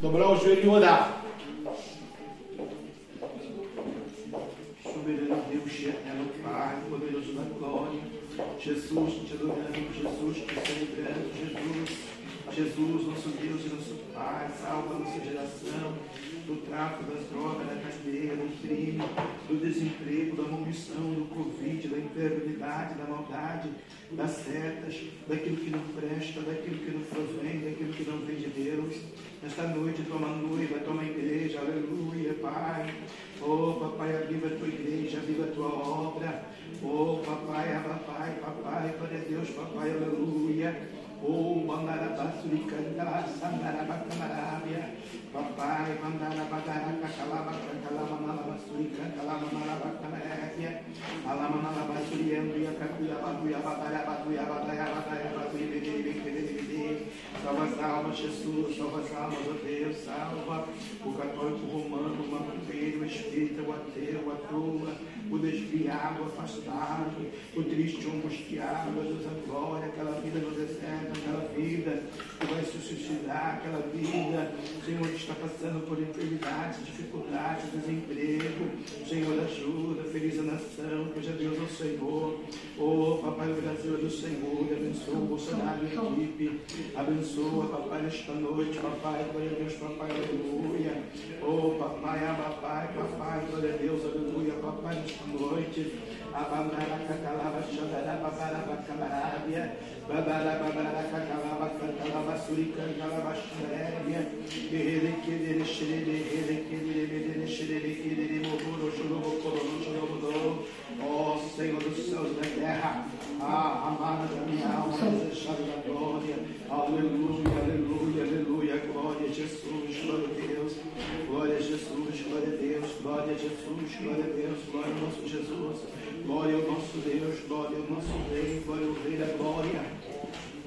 dobrar o joelho e orar. Soberano Deus, eterno Pai, poderoso da glória. Jesus, te adoramos, Jesus, te celebramos, Jesus. Jesus, nosso Deus e nosso Pai, salva nossa geração do tráfico das drogas, da cadeia, do crime, do desemprego, da maldição, do Covid, da enfermidade, da maldade, das setas, daquilo que não presta, daquilo que não provém, daquilo que não vem de Deus. Nesta noite, toma noiva, toma igreja, aleluia, Pai. Oh, papai, aviva a tua igreja, aviva a tua obra. Oh, papai, papai, papai, glória a Deus, papai, aleluia. Oh, Mandarabasurikandalar, Sandarabakamarabia, Papai, Mandarabadaraka, Kalabaka, Kalamanalabasurikan, Kalamanalabakamarabia, Alamanalabasuriambia, O desviado, o afastado, o triste, o angustiado, a Deus a glória, aquela vida no deserto, aquela vida que vai se suicidar, aquela vida, Senhor, que está passando por enfermidades, dificuldades, desemprego, Senhor, ajuda, feliz a nação, seja Deus ao Senhor, oh, Papai, o Brasil é do Senhor, abençoa o Bolsonaro e a equipe, abençoa, Papai, nesta noite, Papai, glória a Deus, Papai, aleluia, oh, Papai, Papai, Papai, glória a Deus, aleluia, Papai, noite. Abambaracacalaba, Xandaraba, Camarabia, Babarabaracatalaba, Cantalaba, Suricancalaba, Xaréria, Ele Xerere, Ele Querere, Xerere, Querere, Moburo, Xorobo, Corono, Xorobo, ó Senhor dos céus da terra, a amada da minha alma, desejada da glória, aleluia, aleluia, aleluia, a Jesus, glória a Deus, glória a Jesus, glória a Deus, glória a Jesus, glória a Deus, glória ao nosso Jesus, glória ao nosso Deus, glória ao nosso Rei, glória ao Rei da glória,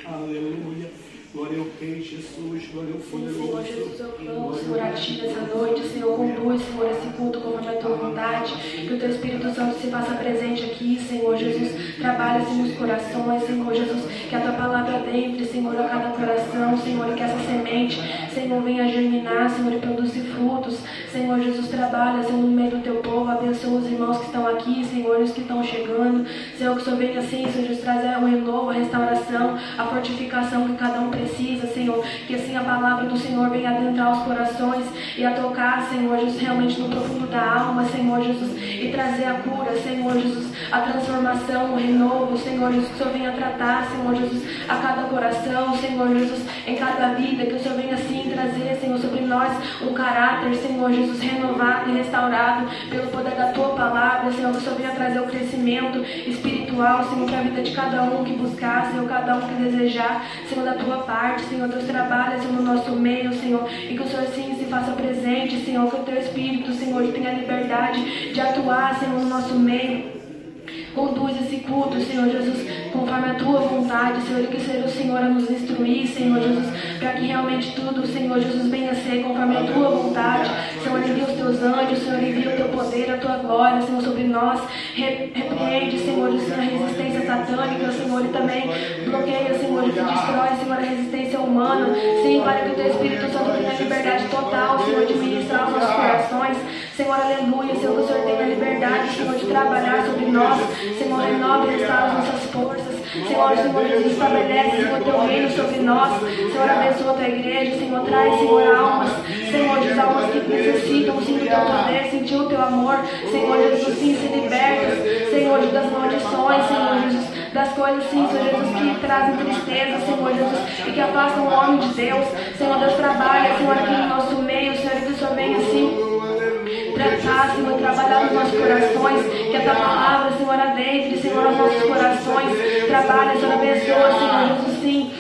aleluia. Glória ao Rei Jesus, glória ao poderoso. Senhor Jesus, eu clamo, Senhor, a Ti nessa noite. Senhor, conduz, Senhor, esse culto conforme a Tua vontade. Que o Teu Espírito Santo se faça presente aqui, Senhor Jesus. Trabalha, Senhor, nos corações, Senhor Jesus. Que a Tua palavra dentre, Senhor, a cada coração, Senhor. Que essa semente, Senhor, venha germinar, Senhor, e produzir frutos. Senhor Jesus, trabalha, Senhor, no meio do Teu povo. Abençoa os irmãos que estão aqui, Senhor, e os que estão chegando. Senhor, que o Senhor venha assim, Senhor Jesus, trazer o renovo, a restauração, a fortificação que cada um precisa Senhor. Que assim a palavra do Senhor venha adentrar os corações e a tocar, Senhor Jesus, realmente no profundo da alma, Senhor Jesus, e trazer a cura, Senhor Jesus, a transformação, o renovo, Senhor Jesus, que o Senhor venha tratar, Senhor Jesus, a cada coração, Senhor Jesus, em cada vida, que o Senhor venha trazer, Senhor, sobre nós um caráter, Senhor Jesus, renovado e restaurado pelo poder da tua palavra, Senhor, que o Senhor venha trazer o crescimento espiritual, Senhor, para a vida de cada um que buscar, Senhor, cada um que desejar, Senhor, da tua parte, Senhor, Deus trabalha, Senhor, no nosso meio, Senhor, e que o Senhor sim se faça presente, Senhor, que o teu Espírito, Senhor, tenha liberdade de atuar, Senhor, no nosso meio. Conduz esse culto, Senhor Jesus, conforme a tua vontade, Senhor, e que seja o Senhor a nos instruir, Senhor Jesus, para que realmente tudo, Senhor Jesus, venha a ser conforme a tua vontade. Senhor, envia os teus anjos, Senhor, envia o teu poder, a tua glória, Senhor, sobre nós. Repreende, Senhor, a resistência satânica, Senhor, e também bloqueia, Senhor, e destrói, Senhor, a resistência humana. Sim, para que o teu Espírito Santo tenha liberdade total, Senhor, de ministrar os nossos corações. Senhor, aleluia, Senhor, que o Senhor tenha liberdade, Senhor, de trabalhar sobre nós. Senhor, renova e restaura as nossas forças. Senhor, Senhor Jesus, estabelece, Senhor, teu reino sobre nós. Senhor, abençoa a tua igreja. Senhor, traz, Senhor, almas. Senhor, Jesus, almas que necessitam, Senhor, do teu poder, sentir o teu amor. Senhor, Jesus, sim, se libertas. Senhor, das maldições, Senhor, Jesus, das coisas, sim, Senhor Jesus, que trazem tristeza, Senhor Jesus, e que afastam o homem de Deus. Senhor, Deus trabalha, Senhor, aqui no nosso meio, Senhor, que o Senhor venha assim tratar, Senhor, trabalhar nos nossos corações, que a tua palavra, Senhor, adentre, Senhor, aos nossos corações, trabalha, Senhor, abençoa, Senhor, Jesus, sim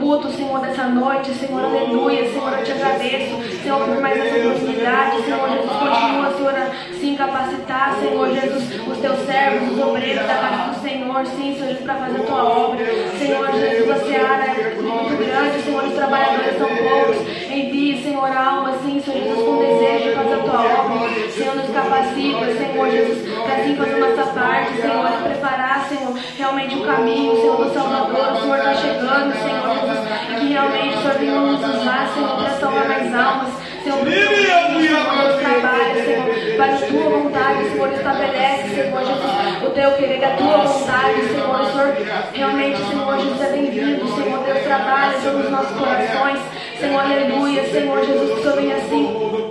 culto, Senhor, dessa noite, Senhor, aleluia, Senhor, eu te agradeço, Senhor, por mais essa oportunidade, Senhor, Jesus, continua, Senhor, a se incapacitar, Senhor, Jesus, os teus servos, os obreiros da casa do Senhor, sim, Senhor, para fazer a tua obra, Senhor, Jesus, a seara é muito grande, Senhor, os trabalhadores são poucos, envie, Senhor, a alma, sim, Senhor, Jesus, com desejo de fazer a tua obra, Senhor, nos capacita, Senhor, Jesus, para assim fazer nossa parte, Senhor, preparar, Senhor, realmente o caminho, Senhor, do Salvador, o Senhor está chegando, Senhor, e que realmente o Senhor venha nos usar, Senhor, para salvar mais almas, Deus trabalha, Senhor, para a tua vontade, Senhor, estabelece, Senhor Jesus, o teu querer, a tua vontade, Senhor, Senhor, realmente, Senhor Jesus, é bem-vindo, Senhor, Deus trabalha sobre os nossos corações, Senhor, aleluia, Senhor Jesus, que o Senhor venha assim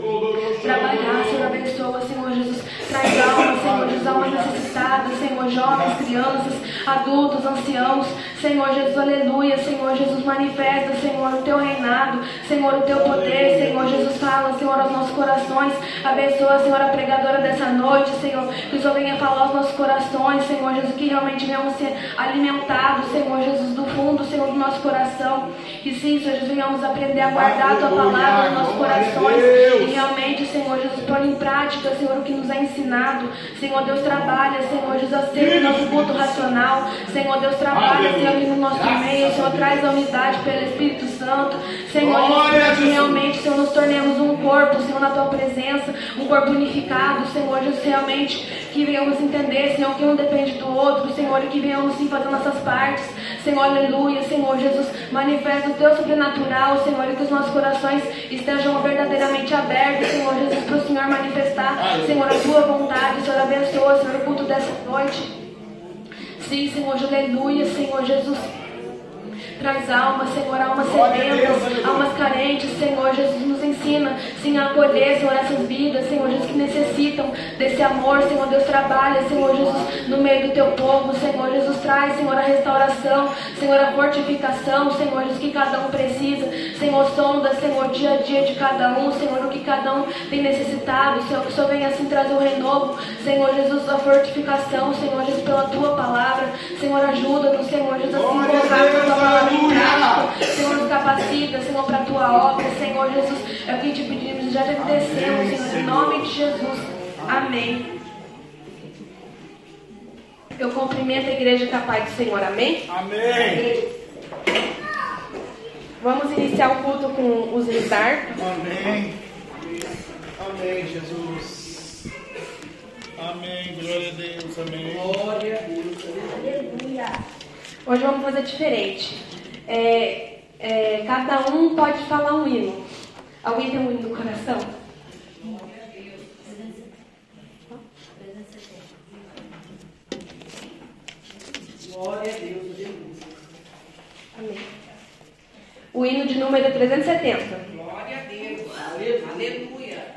trabalhar, Senhor, abençoa, Senhor Jesus, traz almas, Senhor Jesus, almas necessitadas, Senhor, jovens, crianças, adultos, anciãos, Senhor Jesus, aleluia, Senhor Jesus, manifesta, Senhor, o teu reinado, Senhor, o teu poder, Senhor Jesus, fala, Senhor, aos nossos corações, abençoa, Senhor, a pregadora dessa noite, Senhor, que o Senhor venha falar aos nossos corações, Senhor Jesus, que realmente venhamos ser alimentados, Senhor Jesus, do fundo, Senhor, do nosso coração, que sim, Senhor Jesus, venhamos aprender a guardar a tua palavra nos nossos corações, e realmente, Senhor Jesus, pôr em prática, Senhor, o que nos é ensinado, Senhor Deus, trabalha, Senhor Jesus, aceita o nosso culto racional, Senhor Deus, trabalha, Senhor, ali no nosso meio, Senhor, traz a unidade pelo Espírito Santo, Senhor Jesus, que realmente, Senhor, nos tornemos um corpo, Senhor, na tua presença, um corpo unificado, Senhor Jesus, realmente, que venhamos entender, Senhor, que um depende do outro, Senhor, e que venhamos sim fazer nossas partes, Senhor, aleluia, Senhor Jesus, manifesta o teu sobrenatural, Senhor, e que os nossos corações estejam verdadeiramente abertos, Senhor Jesus, para o Senhor manifestar, Senhor, a tua vontade, Senhor, abençoa, Senhor, o culto dessa noite. Sim, Senhor, aleluia, Senhor Jesus. Traz almas, Senhor, almas sedentas, almas carentes, Senhor Jesus, nos ensina, sim, a acolher, Senhor, essas vidas, Senhor Jesus, que necessitam desse amor, Senhor Deus, trabalha, Senhor Jesus, no meio do teu povo, Senhor Jesus, traz, Senhor, a restauração, Senhor, a fortificação, Senhor Jesus, que cada um precisa, Senhor, sonda, Senhor, dia a dia de cada um, Senhor, o que cada um tem necessitado, Senhor, que o Senhor venha assim trazer o renovo, Senhor Jesus, a fortificação, Senhor Jesus, pela tua palavra, Senhor, ajuda-nos, Senhor Jesus, a se colocar a tua palavra prática, Senhor, nos capacita, Senhor, para a tua obra, Senhor Jesus, é o que te pedimos já te agradecemos, Senhor, em nome de Jesus, amém. Eu cumprimento a igreja capaz do Senhor, amém? Amém. Vamos iniciar o culto com os listar. Amém. Amém, Jesus. Amém. Glória a Deus. Amém. Glória a Deus. Hoje vamos fazer diferente. É, é, cada um pode falar um hino. Alguém tem um hino no coração? Glória a Deus. Amém. O hino de número 370. Glória a Deus. Aleluia.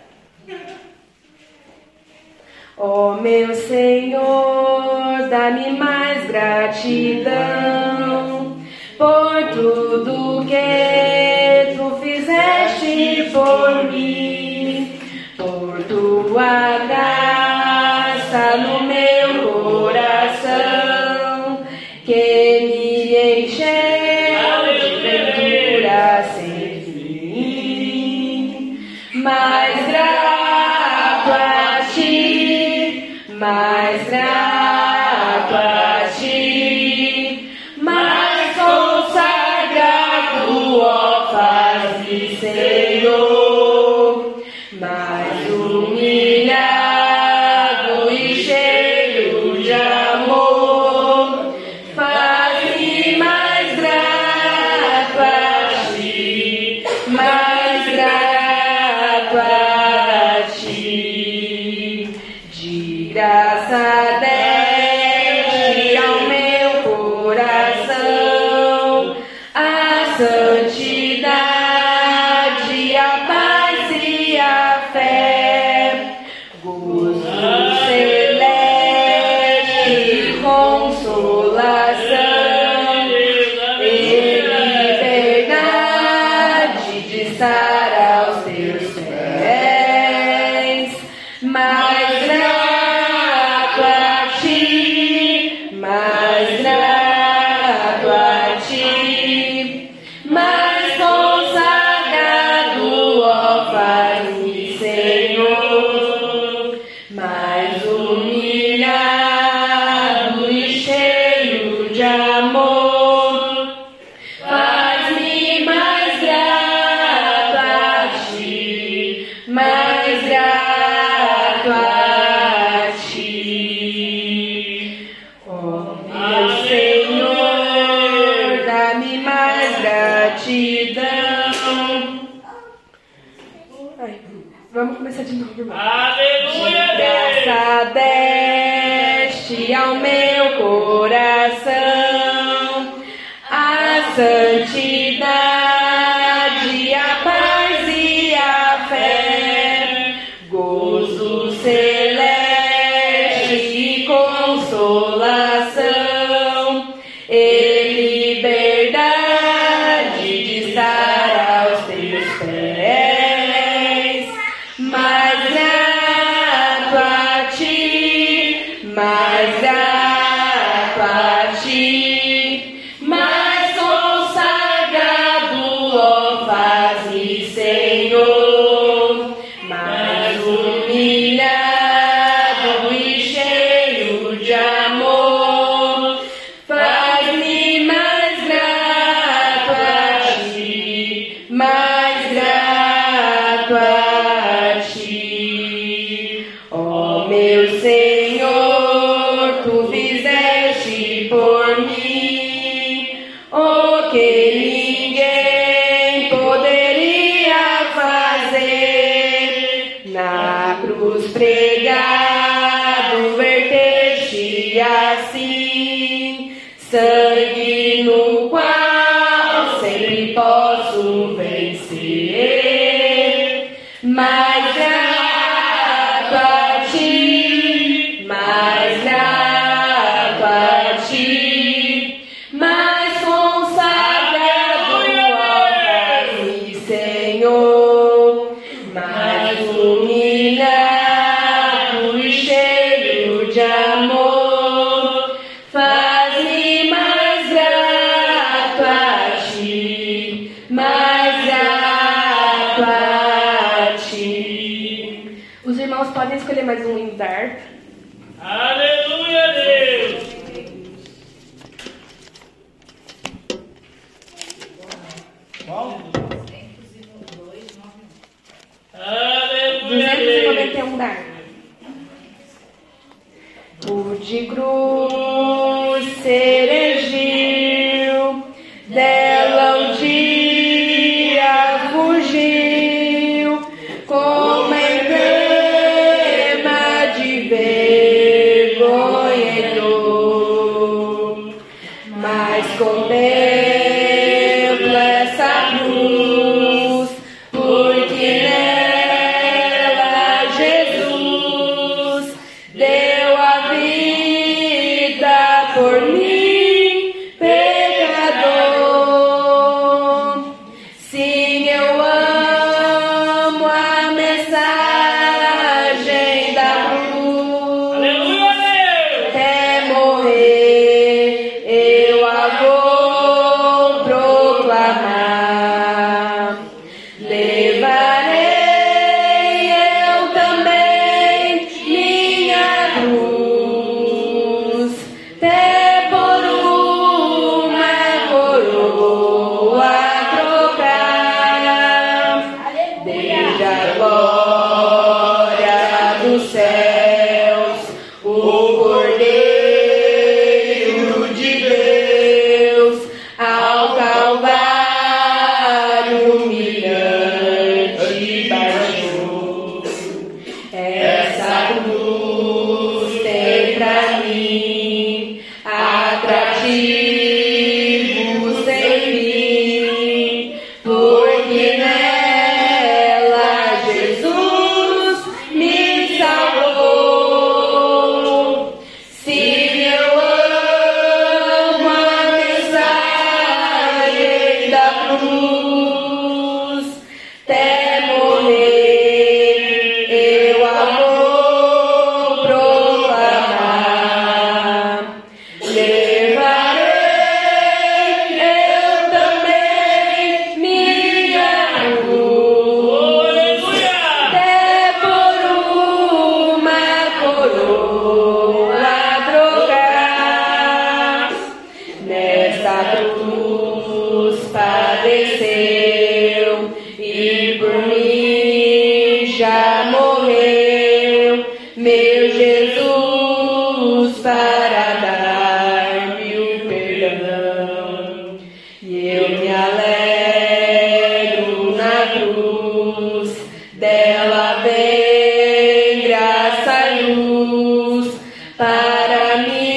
Ó meu Senhor, dá-me mais gratidão tudo que tu fizeste por mim, por tua graça Yes, para minha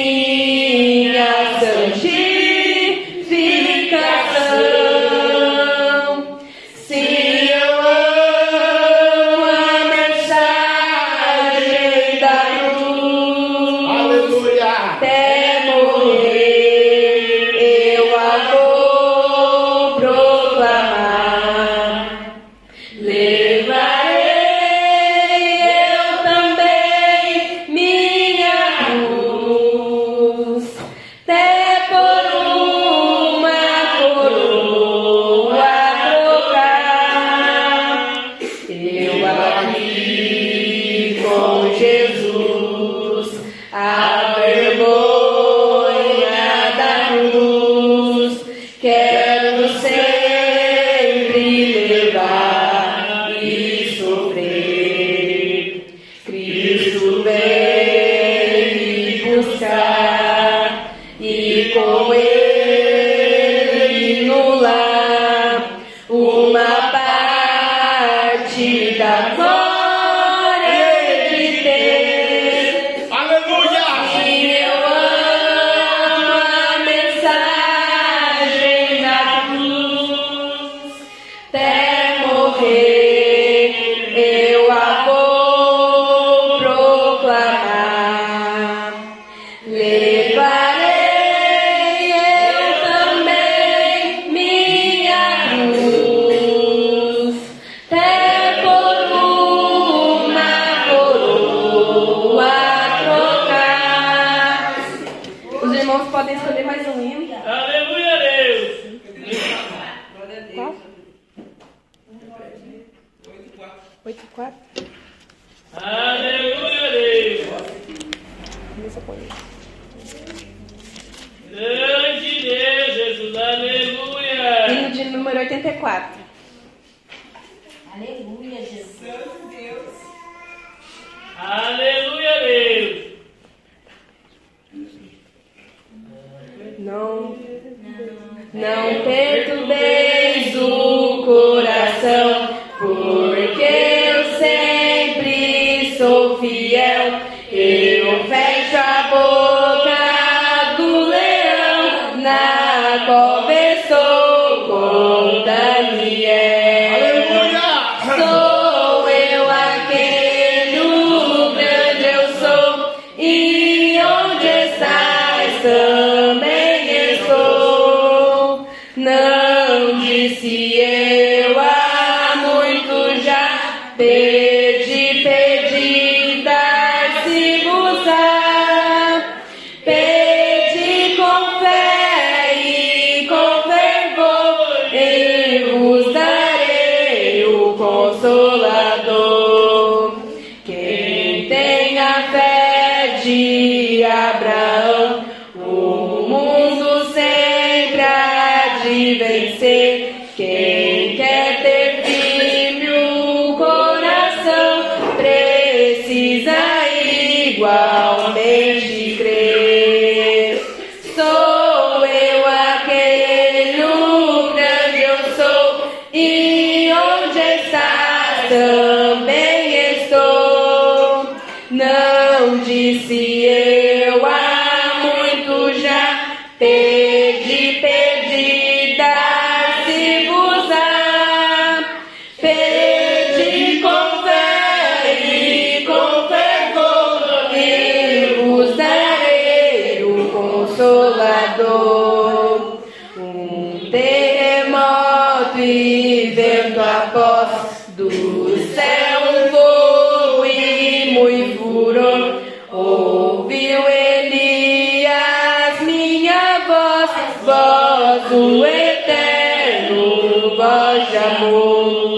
eterno,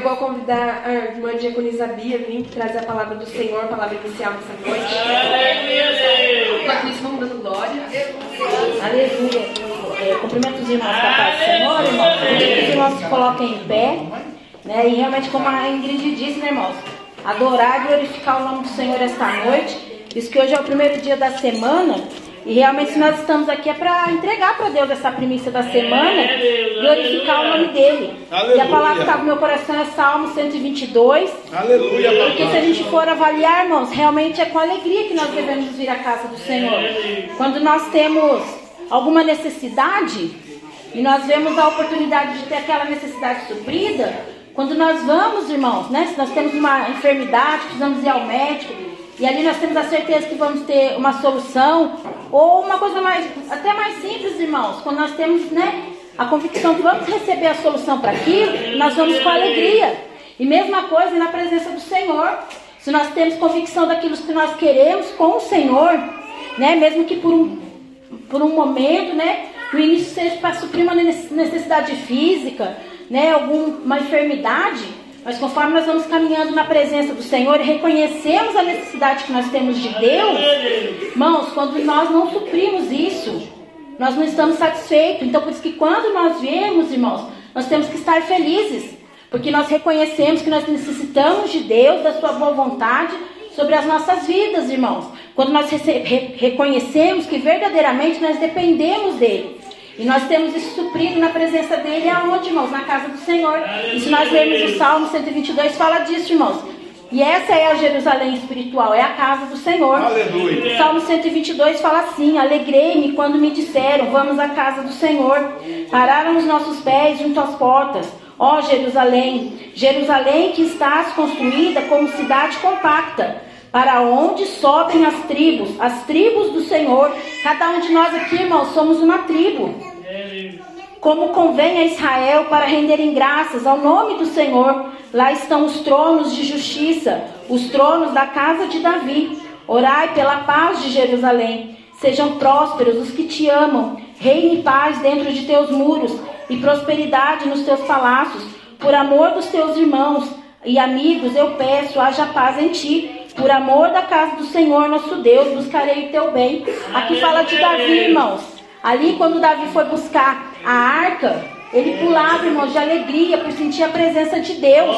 Eu vou convidar a irmã Diaconisa Bia vir trazer a palavra do Senhor, a palavra inicial dessa noite. Enquanto isso, vamos dando glória. Aleluia. É, cumprimento os irmãos da paz do Senhor, irmãos. Que os irmãos se coloquem em pé. Né? E realmente, como a Ingrid disse, né, irmãos? Adorar e glorificar o nome do Senhor esta noite. Isso que hoje é o primeiro dia da semana. E realmente, se nós estamos aqui é para entregar para Deus essa primícia da semana, glorificar o nome dele. E a Aleluia. palavra que está no meu coração é Salmo 122. Aleluia, Porque se a gente for avaliar, irmãos, realmente é com alegria que nós devemos vir à casa do Senhor. Quando nós temos alguma necessidade e nós vemos a oportunidade de ter aquela necessidade suprida, quando nós vamos, irmãos, né? Se nós temos uma enfermidade, precisamos ir ao médico, e ali nós temos a certeza que vamos ter uma solução, ou uma coisa mais, até mais simples, irmãos, quando nós temos, né? A convicção que vamos receber a solução para aquilo, nós vamos com alegria. E mesma coisa na presença do Senhor. Se nós temos convicção daquilo que nós queremos com o Senhor, né? Mesmo que por um, por um momento, né? No início seja para suprir uma necessidade física, né? Alguma enfermidade. Mas conforme nós vamos caminhando na presença do Senhor e reconhecemos a necessidade que nós temos de Deus, irmãos, quando nós não suprimos isso, nós não estamos satisfeitos. Então, por isso que quando nós viemos, irmãos, nós temos que estar felizes. Porque nós reconhecemos que nós necessitamos de Deus, da sua boa vontade sobre as nossas vidas, irmãos. Quando nós re- reconhecemos que verdadeiramente nós dependemos dele. E nós temos isso suprido na presença dele aonde, irmãos? Na casa do Senhor. E se nós lermos o Salmo 122, fala disso, irmãos. E essa é a Jerusalém espiritual, é a casa do Senhor. Aleluia. Salmo 122 fala assim: Alegrei-me quando me disseram, vamos à casa do Senhor. Pararam os nossos pés junto às portas. Ó Jerusalém, Jerusalém que estás construída como cidade compacta, para onde sobem as tribos, as tribos do Senhor. Cada um de nós aqui, irmãos, somos uma tribo como convém a Israel para renderem graças ao nome do Senhor. Lá estão os tronos de justiça, os tronos da casa de Davi. Orai pela paz de Jerusalém. Sejam prósperos os que te amam. Reine paz dentro de teus muros e prosperidade nos teus palácios. Por amor dos teus irmãos e amigos, eu peço, haja paz em ti. Por amor da casa do Senhor, nosso Deus, buscarei o teu bem. Aqui fala de Davi, irmãos. Ali, quando Davi foi buscar a arca, ele pulava, irmãos, de alegria por sentir a presença de Deus.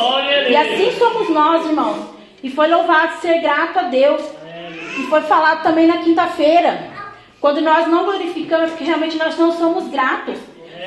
E assim somos nós, irmãos. E foi louvado ser grato a Deus. E foi falado também na quinta-feira. Quando nós não glorificamos, porque realmente nós não somos gratos.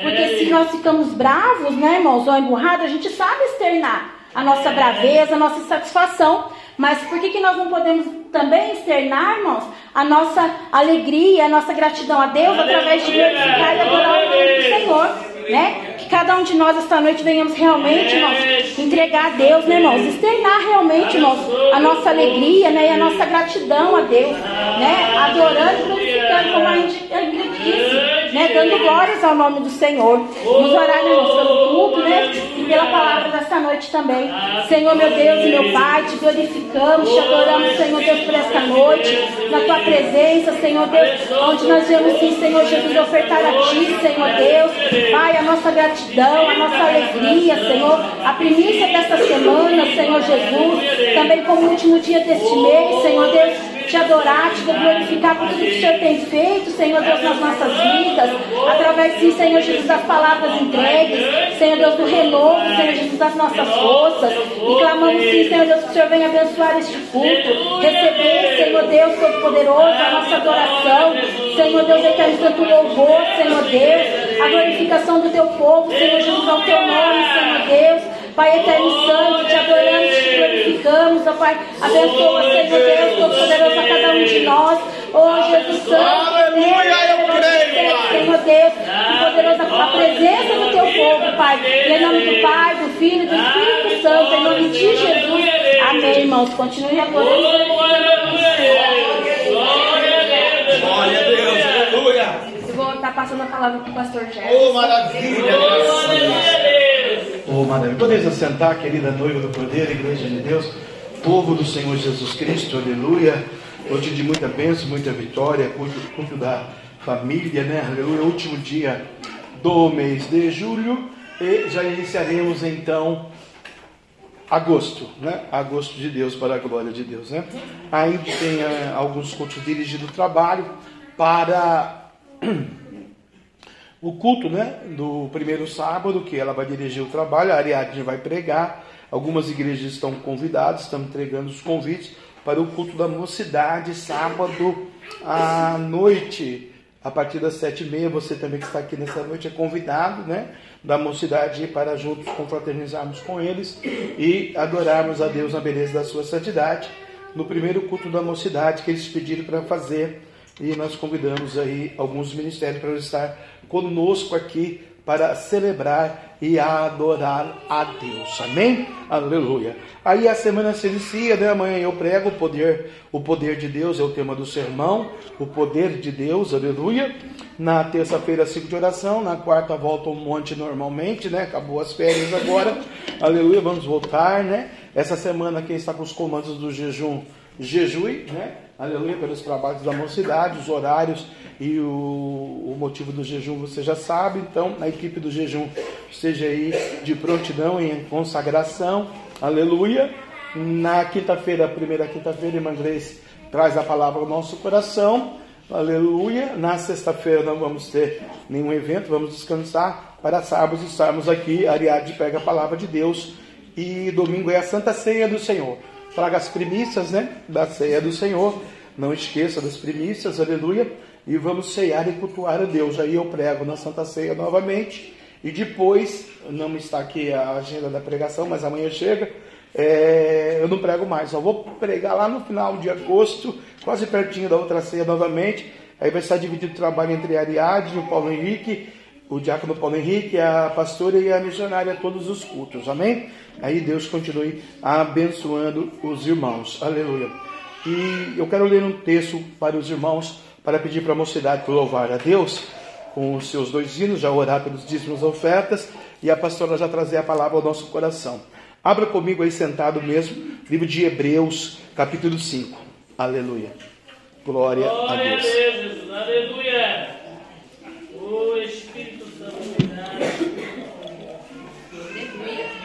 Porque se nós ficamos bravos, né, irmãos, ou emburrados, a gente sabe externar a nossa braveza, a nossa insatisfação. Mas por que, que nós não podemos também externar, irmãos, a nossa alegria, a nossa gratidão a Deus através de glorificar e adorar o nome do Senhor, né? Que cada um de nós esta noite venhamos realmente, irmãos, entregar a Deus, né, irmãos? Externar realmente, irmãos, a nossa alegria, né, e a nossa gratidão a Deus, né? Adorando e glorificando, como a Ingrid a disse. Né, dando glórias ao nome do Senhor. Vamos orar, irmãos, pelo culto, né, e pela palavra dessa noite também. Senhor, meu Deus e meu Pai, te glorificamos, te adoramos, Senhor Deus, por esta noite, na tua presença, Senhor Deus, onde nós viemos, sim, Senhor Jesus, ofertar a ti, Senhor Deus, Pai, a nossa gratidão, a nossa alegria, Senhor, a primícia desta semana, Senhor Jesus, também como último dia deste mês, Senhor Deus te adorar, te glorificar por tudo que o Senhor tem feito, Senhor Deus, nas nossas vidas, através, sim, Senhor Jesus, das palavras entregues, Senhor Deus, do renovo, Senhor Jesus, das nossas forças, e clamamos, sim, Senhor Deus, que o Senhor venha abençoar este culto, receber, Senhor Deus, Todo-Poderoso, a nossa adoração, Senhor Deus, eterno santo louvor, Senhor Deus, a glorificação do teu povo, Senhor Jesus, ao teu nome, Senhor Deus, Pai eterno e santo, te adoramos, te glorificamos, ó Pai. Abençoa, Senhor Deus, Todo-Poderoso, a cada um de nós. Oh, Jesus Santo. Aleluia, eu creio. Senhor Deus, que poderosa a presença do teu povo, Pai. E em nome do Pai, do Filho e do Espírito Santo, em nome de Jesus. Amém, irmãos. Continue adorando. Glória a Deus, aleluia. Eu vou estar passando a palavra para o pastor Jefferson. Oh, maravilha, graças a Deus. Podeis assentar, querida noiva do Cordeiro, igreja de Deus, povo do Senhor Jesus Cristo, aleluia. Noite de muita bênção, muita vitória, culto, culto da família, né? Aleluia. Último dia do mês de julho e já iniciaremos então agosto, né? Agosto de Deus para a glória de Deus, né? Ainda tem eh, alguns cultos dirigidos do trabalho para o culto, né? Do primeiro sábado, que ela vai dirigir o trabalho, a Ariadne vai pregar. Algumas igrejas estão convidadas, estamos entregando os convites para o culto da mocidade, sábado à noite, a partir das sete e meia. Você também que está aqui nessa noite é convidado, né? Da mocidade para juntos confraternizarmos com eles e adorarmos a Deus na beleza da sua santidade. No primeiro culto da mocidade que eles pediram para fazer e nós convidamos aí alguns ministérios para estar conosco aqui para celebrar e adorar a Deus. Amém? Aleluia. Aí a semana se inicia, né? Amanhã eu prego o poder, o poder de Deus é o tema do sermão, o poder de Deus, aleluia. Na terça-feira, cinco de oração, na quarta volta um monte normalmente, né? Acabou as férias agora. Aleluia, vamos voltar, né? Essa semana quem está com os comandos do jejum, jejue, né? Aleluia, pelos trabalhos da mocidade, os horários e o, o, motivo do jejum você já sabe. Então, a equipe do jejum esteja aí de prontidão em consagração. Aleluia. Na quinta-feira, primeira quinta-feira, irmã Grace traz a palavra ao nosso coração. Aleluia. Na sexta-feira não vamos ter nenhum evento, vamos descansar para sábado estarmos aqui. Ariadne pega a palavra de Deus. E domingo é a Santa Ceia do Senhor. Traga as primícias, né? Da ceia do Senhor. Não esqueça das primícias, aleluia. E vamos ceiar e cultuar a Deus. Aí eu prego na Santa Ceia novamente. E depois, não está aqui a agenda da pregação, mas amanhã chega. É, eu não prego mais, só vou pregar lá no final de agosto, quase pertinho da outra ceia novamente. Aí vai estar dividido o trabalho entre Ariadne, o Paulo Henrique, o diácono Paulo Henrique, a pastora e a missionária, todos os cultos, amém? Aí Deus continue abençoando os irmãos, aleluia. E eu quero ler um texto para os irmãos, para pedir para a mocidade louvar a Deus com os seus dois hinos, já orar pelos dízimos ofertas, e a pastora já trazer a palavra ao nosso coração. Abra comigo aí sentado mesmo, livro de Hebreus, capítulo 5. Aleluia. Glória, Glória a Deus. Jesus. Aleluia. O Espírito Santo.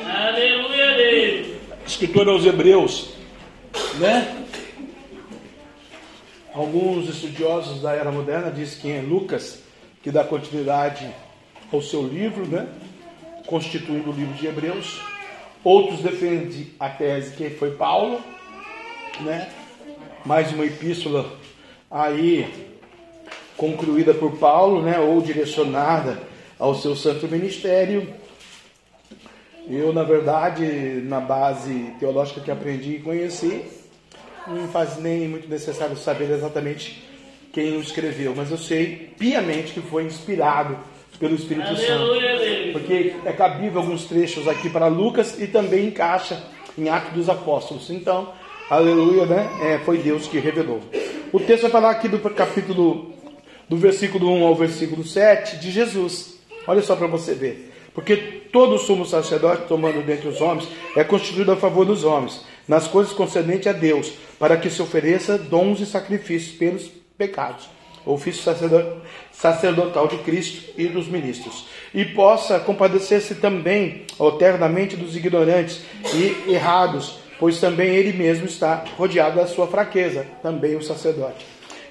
Aleluia, Deus. Escritor aos Hebreus, né? Alguns estudiosos da era moderna dizem que é Lucas que dá continuidade ao seu livro, né? Constituindo o livro de Hebreus. Outros defendem a tese que foi Paulo, né? Mais uma epístola aí concluída por Paulo, né? Ou direcionada ao seu santo ministério. Eu, na verdade, na base teológica que aprendi e conheci, não faz nem muito necessário saber exatamente quem o escreveu, mas eu sei piamente que foi inspirado pelo Espírito Santo. Aleluia, Deus. Porque é cabível alguns trechos aqui para Lucas e também encaixa em Atos dos Apóstolos. Então, aleluia, né? É, foi Deus que revelou. O texto vai falar aqui do capítulo do versículo 1 ao versículo 7 de Jesus. Olha só para você ver. Porque todo sumo sacerdote tomando dentre os homens é constituído a favor dos homens, nas coisas concernentes a Deus, para que se ofereça dons e sacrifícios pelos pecados. Ofício sacerdot- sacerdotal de Cristo e dos ministros. E possa compadecer-se também alternamente dos ignorantes e errados, pois também ele mesmo está rodeado da sua fraqueza, também o sacerdote.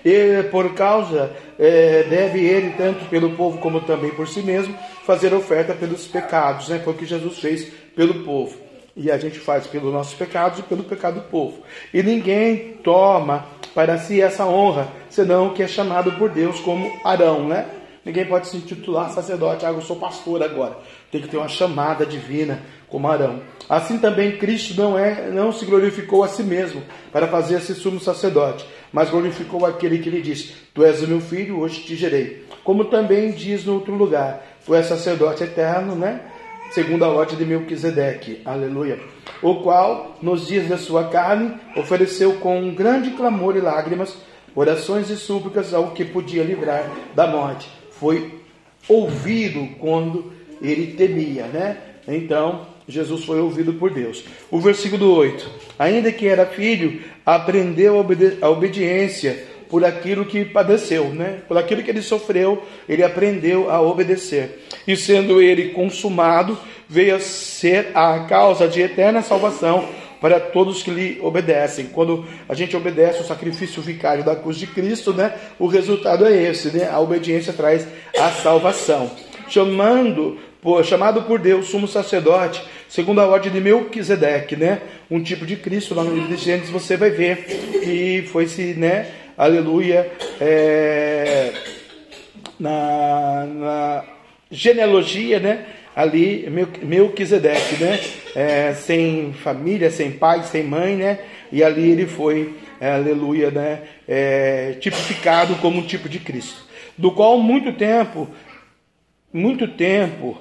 E por causa, eh, deve ele, tanto pelo povo como também por si mesmo, fazer oferta pelos pecados, né? Foi o que Jesus fez pelo povo. E a gente faz pelos nossos pecados e pelo pecado do povo. E ninguém toma para si essa honra, senão o que é chamado por Deus como Arão, né? Ninguém pode se intitular sacerdote, ah, eu sou pastor agora. Tem que ter uma chamada divina como Arão. Assim também Cristo não é, não se glorificou a si mesmo para fazer-se sumo sacerdote, mas glorificou aquele que lhe disse: Tu és o meu filho, hoje te gerei. Como também diz no outro lugar: Tu és sacerdote eterno, né? Segundo a ordem de Melquisedeque, aleluia. O qual, nos dias da sua carne, ofereceu com um grande clamor e lágrimas, orações e súplicas ao que podia livrar da morte. Foi ouvido quando ele temia, né? Então, Jesus foi ouvido por Deus. O versículo 8: Ainda que era filho, aprendeu a, obede- a obediência por aquilo que padeceu, né? Por aquilo que ele sofreu, ele aprendeu a obedecer. E sendo ele consumado, veio a ser a causa de eterna salvação para todos que lhe obedecem. Quando a gente obedece o sacrifício vicário da cruz de Cristo, né? O resultado é esse, né? A obediência traz a salvação. Chamando, chamado por Deus, sumo sacerdote, segundo a ordem de Melquisedeque, né? Um tipo de Cristo, lá no livro de Gênesis você vai ver que foi-se, né? Aleluia, é, na, na genealogia, né? Ali, Mel- Melquisedeque, né? É, sem família, sem pai, sem mãe, né? E ali ele foi, é, aleluia, né? É, tipificado como um tipo de Cristo, do qual muito tempo, muito tempo,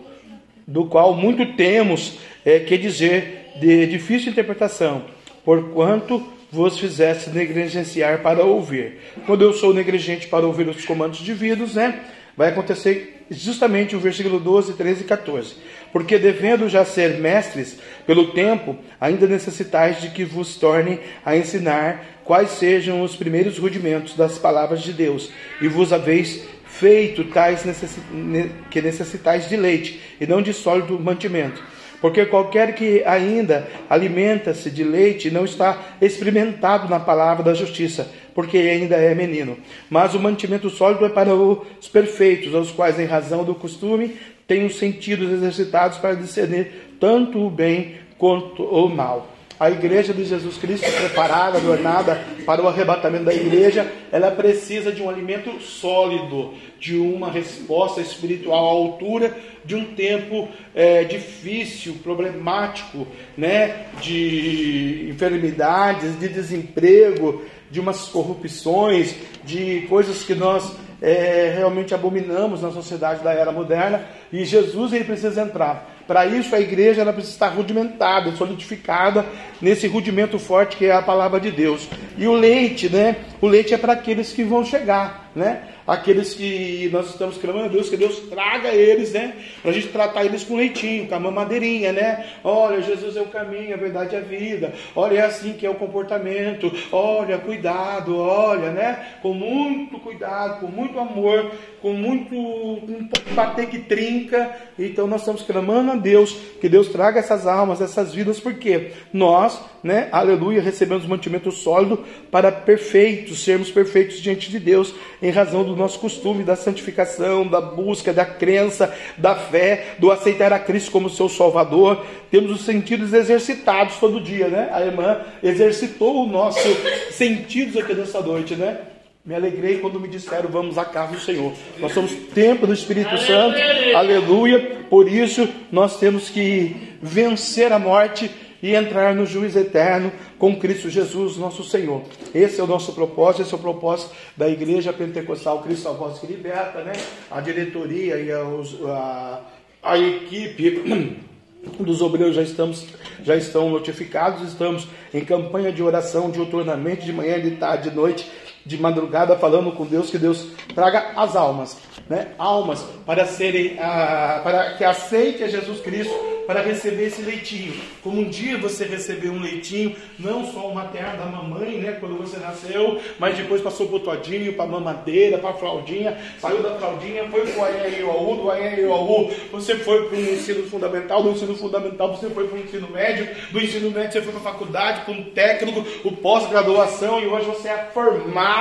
do qual muito temos é, que dizer de difícil interpretação, porquanto vos fizesse negligenciar para ouvir. Quando eu sou negligente para ouvir os comandos divinos, né? Vai acontecer justamente o versículo 12, 13 e 14. Porque devendo já ser mestres pelo tempo, ainda necessitais de que vos torne a ensinar quais sejam os primeiros rudimentos das palavras de Deus, e vos haveis feito tais necessi- ne- que necessitais de leite, e não de sólido mantimento. Porque qualquer que ainda alimenta-se de leite não está experimentado na palavra da justiça, porque ainda é menino. Mas o mantimento sólido é para os perfeitos, aos quais, em razão do costume, têm os sentidos exercitados para discernir tanto o bem quanto o mal. A igreja de Jesus Cristo, preparada, adornada para o arrebatamento da igreja, ela precisa de um alimento sólido, de uma resposta espiritual à altura de um tempo é, difícil, problemático, né? de enfermidades, de desemprego, de umas corrupções, de coisas que nós é, realmente abominamos na sociedade da era moderna. E Jesus ele precisa entrar. Para isso, a igreja ela precisa estar rudimentada, solidificada nesse rudimento forte que é a palavra de Deus. E o leite, né? O leite é para aqueles que vão chegar, né? Aqueles que nós estamos clamando a Deus, que Deus traga eles, né? Para a gente tratar eles com leitinho, com a mamadeirinha, né? Olha, Jesus é o caminho, a verdade e a vida. Olha, é assim que é o comportamento. Olha, cuidado, olha, né? Com muito cuidado, com muito amor, com muito um bater que trinca. Então nós estamos clamando a Deus que Deus traga essas almas, essas vidas, porque nós, né, aleluia, recebemos mantimento sólido para perfeitos, sermos perfeitos diante de Deus, em razão do nosso costume da santificação, da busca, da crença, da fé, do aceitar a Cristo como seu Salvador. Temos os sentidos exercitados todo dia, né? A irmã exercitou o nosso sentidos aqui nessa noite, né? Me alegrei quando me disseram vamos à casa do Senhor. Nós somos templo do Espírito Santo, aleluia. Por isso nós temos que vencer a morte e entrar no juízo eterno com Cristo Jesus, nosso Senhor. Esse é o nosso propósito, esse é o propósito da Igreja Pentecostal Cristo a Voz que Liberta, né? A diretoria e a, a, equipe dos obreiros já estamos já estão notificados, estamos em campanha de oração diuturnamente, de manhã, de tarde, de noite, de madrugada falando com Deus que Deus traga as almas, né? Almas para serem, ah, para que aceite a Jesus Cristo para receber esse leitinho. Como um dia você recebeu um leitinho, não só o materno da mamãe, né, quando você nasceu, mas depois passou para o todinho, para a mamadeira, para a fraldinha, saiu da fraldinha, foi para o AEIOU, do AEIOU, você foi para o ensino fundamental, do ensino fundamental você foi para o ensino médio, do ensino médio você foi para a faculdade, para um técnico, o pós-graduação, e hoje você é formado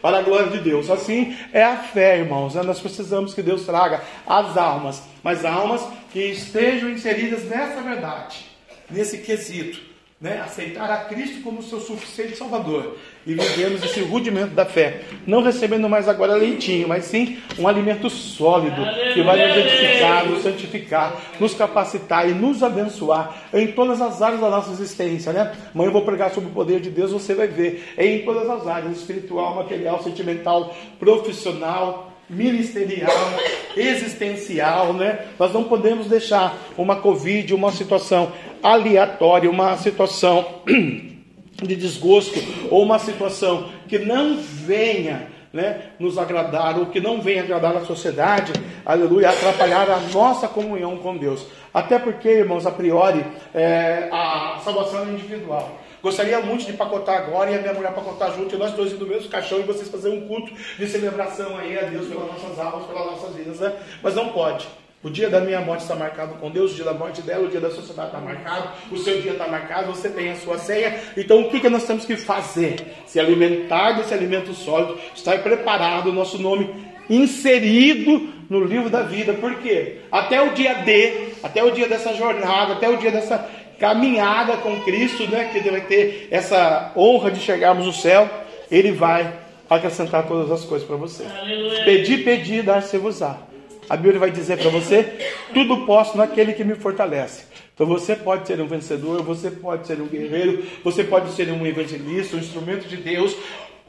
para a glória de Deus. Assim é a fé, irmãos. Né? Nós precisamos que Deus traga as almas, mas almas que estejam inseridas nessa verdade, nesse quesito. Né, aceitar a Cristo como seu suficiente Salvador e vivemos esse rudimento da fé, não recebendo mais agora leitinho, mas sim um alimento sólido que vai nos edificar, nos santificar, nos capacitar e nos abençoar em todas as áreas da nossa existência, né? Amanhã eu vou pregar sobre o poder de Deus, você vai ver em todas as áreas, espiritual, material, sentimental, profissional, ministerial, existencial, né? Nós não podemos deixar uma Covid, uma situação aleatória, uma situação de desgosto ou uma situação que não venha né, nos agradar ou que não venha agradar a sociedade, aleluia, atrapalhar a nossa comunhão com Deus. Até porque, irmãos, a priori, é, a salvação é individual. Gostaria muito de pacotar agora e a minha mulher pacotar junto, e nós dois no mesmo caixão e vocês fazerem um culto de celebração aí a Deus pelas nossas almas, pelas nossas vidas, né? Mas não pode. O dia da minha morte está marcado com Deus, o dia da morte dela, o dia da sociedade está marcado, o seu dia está marcado, você tem a sua ceia. Então o que, que nós temos que fazer? Se alimentar desse alimento sólido, estar preparado, o nosso nome inserido no livro da vida. Por quê? Até o dia D, até o dia dessa jornada, até o dia dessa caminhada com Cristo, né, que vai ter essa honra de chegarmos no céu, Ele vai acrescentar todas as coisas para você. Aleluia. Pedir, pedir, dar-se-vos-á. A Bíblia vai dizer para você: tudo posso naquele que me fortalece. Então você pode ser um vencedor, você pode ser um guerreiro, você pode ser um evangelista, um instrumento de Deus,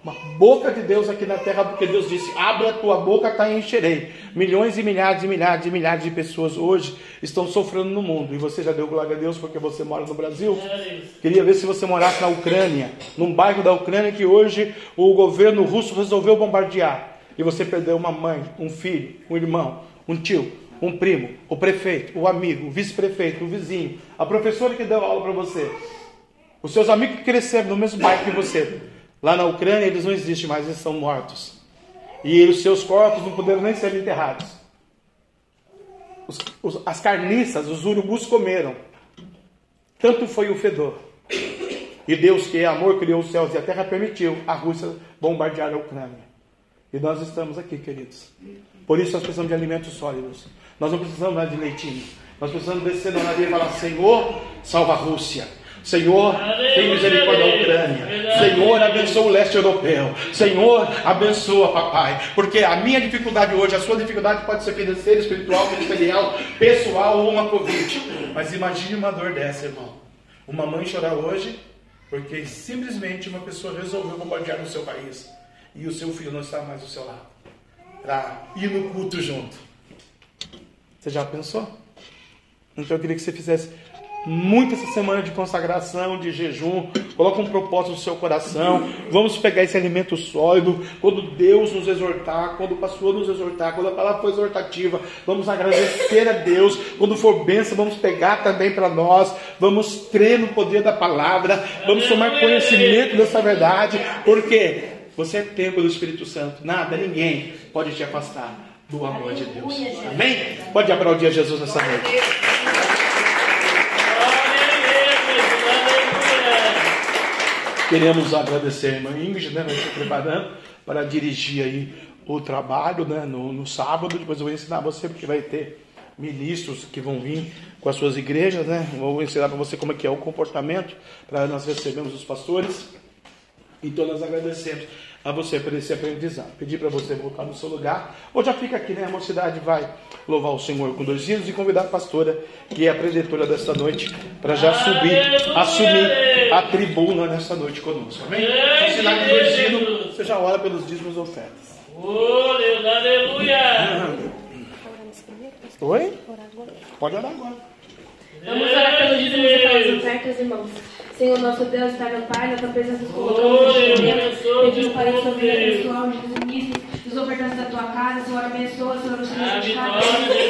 uma boca de Deus aqui na terra, porque Deus disse: Abra a tua boca, tá e encherei. Milhões e milhares e milhares e milhares de pessoas hoje estão sofrendo no mundo. E você já deu glória a Deus porque você mora no Brasil? Queria ver se você morasse na Ucrânia, num bairro da Ucrânia que hoje o governo russo resolveu bombardear. E você perdeu uma mãe, um filho, um irmão, um tio, um primo, o prefeito, o amigo, o vice-prefeito, o vizinho, a professora que deu aula para você, os seus amigos que cresceram no mesmo bairro que você. Lá na Ucrânia eles não existem mais, eles são mortos. E os seus corpos não puderam nem ser enterrados. Os, os, as carniças, os urubus comeram. Tanto foi o fedor. E Deus, que é amor, criou os céus e a terra, permitiu a Rússia bombardear a Ucrânia. E nós estamos aqui, queridos. Por isso nós precisamos de alimentos sólidos. Nós não precisamos mais de leitinho. Nós precisamos descer na nariz e falar: Senhor, salva a Rússia. Senhor, tem misericórdia da Ucrânia. Senhor, abençoa o leste europeu. Senhor, abençoa, papai. Porque a minha dificuldade hoje, a sua dificuldade pode ser financeira, espiritual, ministerial, pessoal ou uma Covid. Mas imagine uma dor dessa, irmão. Uma mãe chorar hoje porque simplesmente uma pessoa resolveu bombardear no seu país e o seu filho não está mais do seu lado para ir no culto junto. Você já pensou? Então eu queria que você fizesse muito essa semana de consagração, de jejum. Coloca um propósito no seu coração. Vamos pegar esse alimento sólido. Quando Deus nos exortar, quando o pastor nos exortar, quando a palavra for exortativa, vamos agradecer a Deus. Quando for bênção, vamos pegar também para nós. Vamos crer no poder da palavra. Vamos tomar conhecimento dessa verdade. Porque você é templo do Espírito Santo. Nada, ninguém pode te afastar do amor de Deus. Amém? Pode aplaudir a Jesus nessa noite. Queremos agradecer a irmã Ingrid, né? Vai se preparando para dirigir aí o trabalho né? no, no sábado. Depois eu vou ensinar você, porque vai ter ministros que vão vir com as suas igrejas, né? Vou ensinar para você como é que é o comportamento para nós recebermos os pastores. Então nós agradecemos a você por esse aprendizado. Pedir para você voltar no seu lugar. Ou já fica aqui, né? A mocidade vai louvar o Senhor com dois hinos e convidar a pastora, que é a preditora desta noite, para já subir, assumir a tribuna nesta noite conosco. Amém? Ensinar com dois hinos, você já ora pelos dízimos ofertas. Aleluia. Oi? Pode orar agora. Vamos orar pelos dízimos e pelas ofertas, irmãos. Senhor, nosso Deus, está no Pai, na tua presença nos colocamos neste momento. Pedimos para que o Senhor venha abençoar os ministros, os ofertantes da tua casa, Senhor, abençoa, Senhor, os filhos de casa.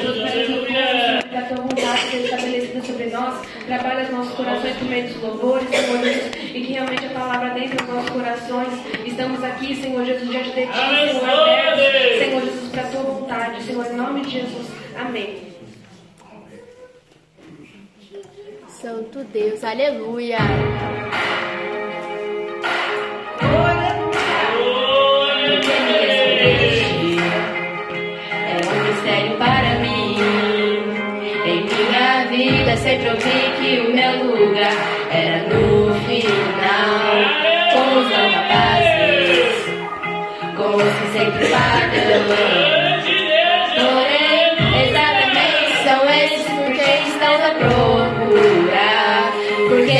Deus, para que o a tua vontade seja estabelecida sobre nós, trabalha os nossos corações por meio dos louvores, Senhor Jesus, e que realmente a palavra dentro dos nossos corações. Estamos aqui, Senhor Jesus, diante de ti, Senhor, abertos, Senhor Jesus, para a tua vontade, Senhor, em nome de Jesus. Amém. Santo Deus, aleluia. É um mistério para mim. Em minha vida sempre ouvi que o meu lugar era no final. Com os não capazes, com os que sempre falham.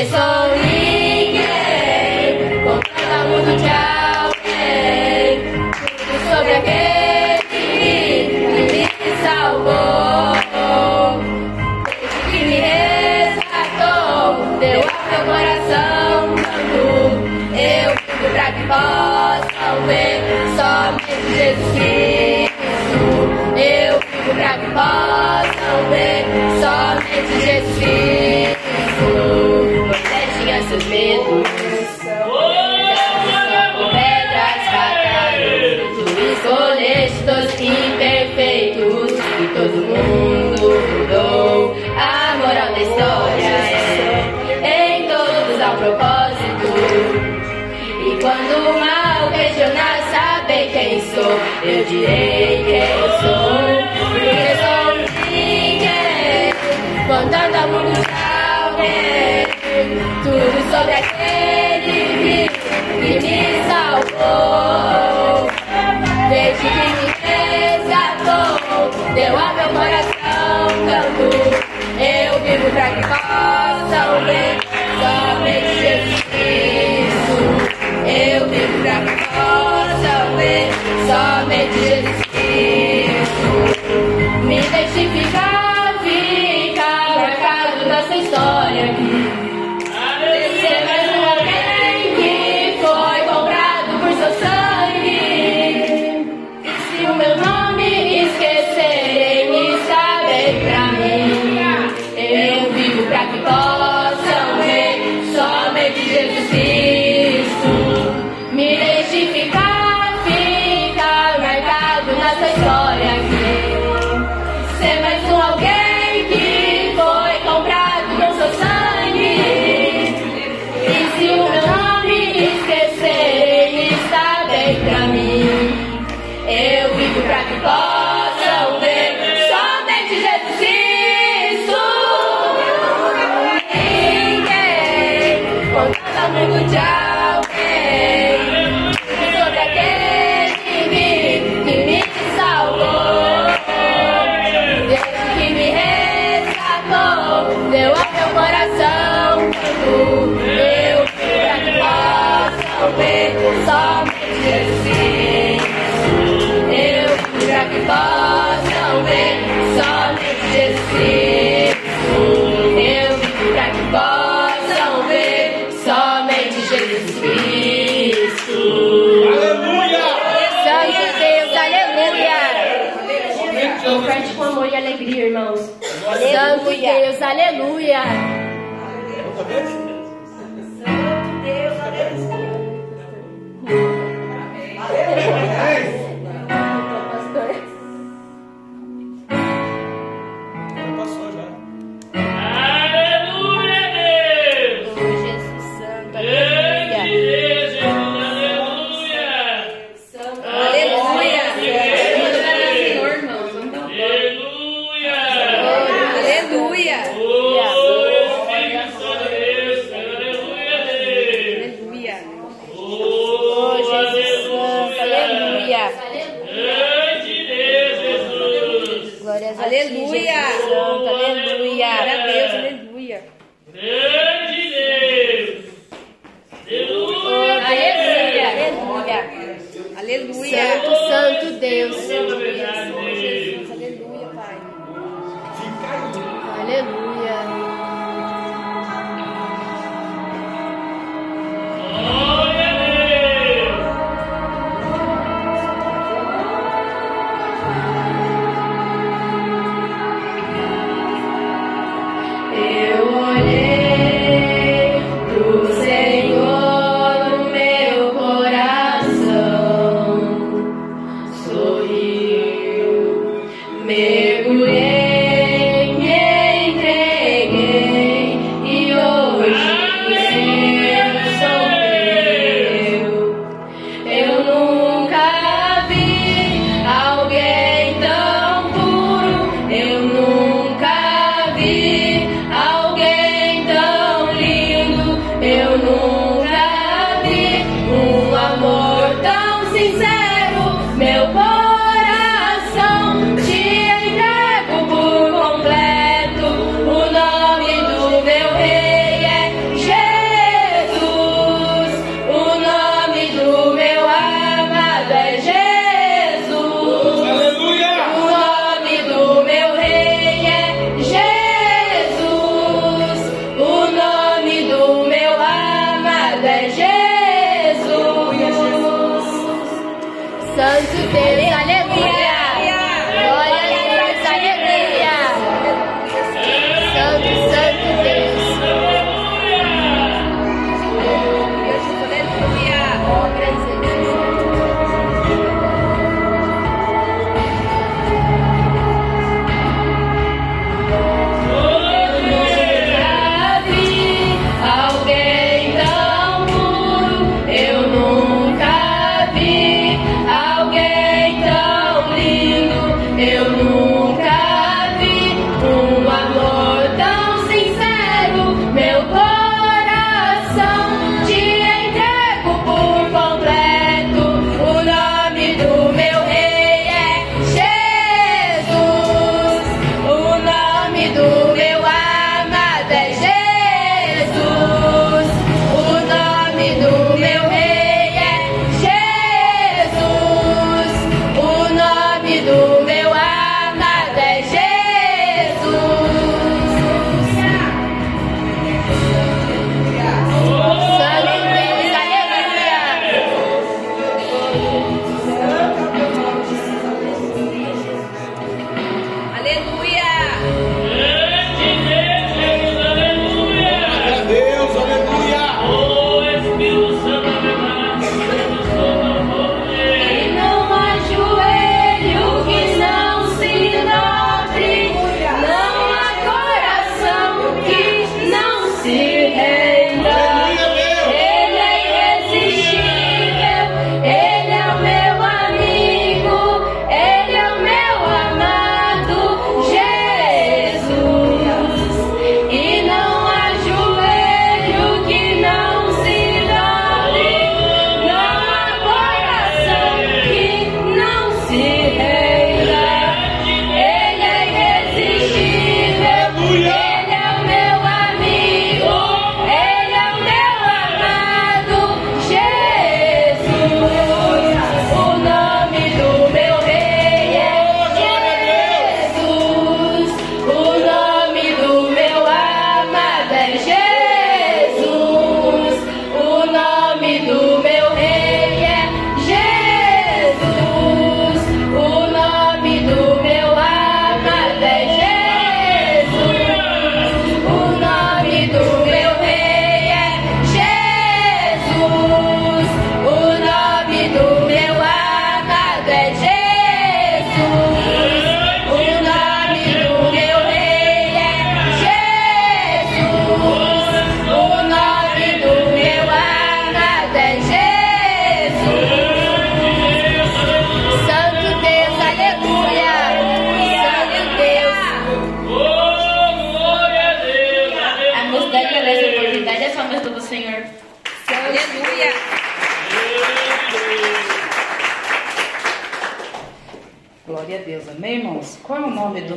Sou ninguém, com todo mundo de alguém. Sobre aquele que me salvou, que me resgatou, deu ao meu coração tanto. Eu vivo pra que possam ver somente Jesus Cristo. Eu vivo pra que possam ver somente Jesus Cristo. Seus medos. Com pedras batalhas, todos imperfeitos e todo mundo mudou. A moral da história é em todos há um propósito. E quando o mal questionar saber quem sou, eu direi quem sou. Porque sou ninguém, contando ao mundo alguém. Tudo sobre aquele que me salvou. Desde que me resgatou, deu ao meu coração canto. Eu vivo pra que possam ver somente Jesus Cristo. Eu vivo pra que possam ver somente Jesus Cristo. Me identificar, Deus, aleluia.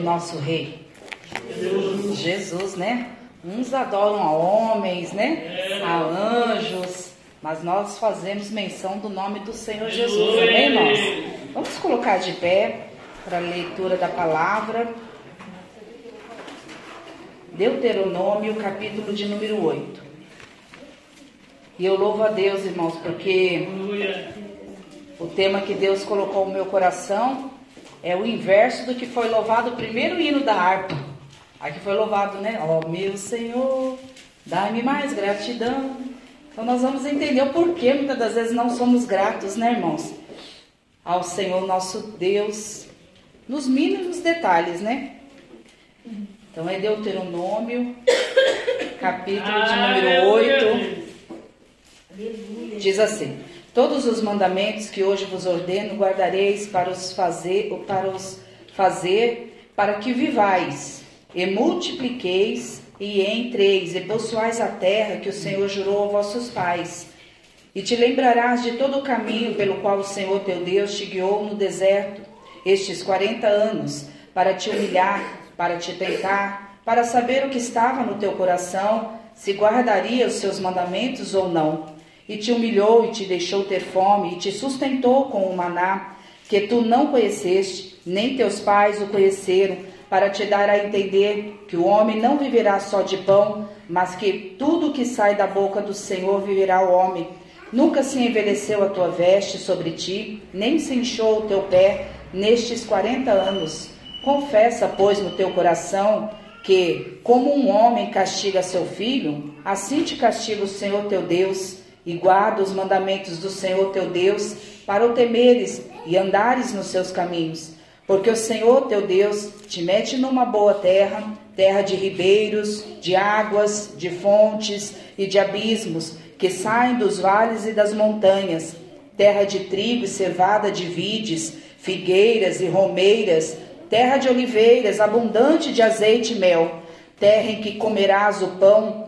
nosso rei? Jesus. Jesus, né? Uns adoram a homens, né? A anjos, mas nós fazemos menção do nome do Senhor Jesus, amém nós? Vamos colocar de pé para a leitura da palavra. Deuteronômio, capítulo de número 8. E eu louvo a Deus, irmãos, porque o tema que Deus colocou no meu coração é o inverso do que foi louvado o primeiro hino da harpa. Aqui foi louvado, né? Ó, oh, meu Senhor, dá-me mais gratidão. Então nós vamos entender o porquê muitas das vezes não somos gratos, né, irmãos? Ao Senhor nosso Deus, nos mínimos detalhes, né? Então é Deuteronômio, capítulo de número 8. Diz assim: Todos os mandamentos que hoje vos ordeno guardareis para os fazer, para os fazer, para que vivais e multipliqueis e entreis e possuais a terra que o Senhor jurou a vossos pais. E te lembrarás de todo o caminho pelo qual o Senhor teu Deus te guiou no deserto estes quarenta anos, para te humilhar, para te tentar, para saber o que estava no teu coração, se guardaria os seus mandamentos ou não. E te humilhou e te deixou ter fome, e te sustentou com o maná, que tu não conheceste, nem teus pais o conheceram, para te dar a entender que o homem não viverá só de pão, mas que tudo que sai da boca do Senhor viverá o homem. Nunca se envelheceu a tua veste sobre ti, nem se inchou o teu pé nestes quarenta anos. Confessa, pois, no teu coração que, como um homem castiga seu filho, assim te castiga o Senhor teu Deus, e guarda os mandamentos do Senhor teu Deus, para o temeres e andares nos seus caminhos. Porque o Senhor teu Deus te mete numa boa terra, terra de ribeiros, de águas, de fontes e de abismos, que saem dos vales e das montanhas, terra de trigo e cevada de vides, figueiras e romeiras, terra de oliveiras, abundante de azeite e mel, terra em que comerás o pão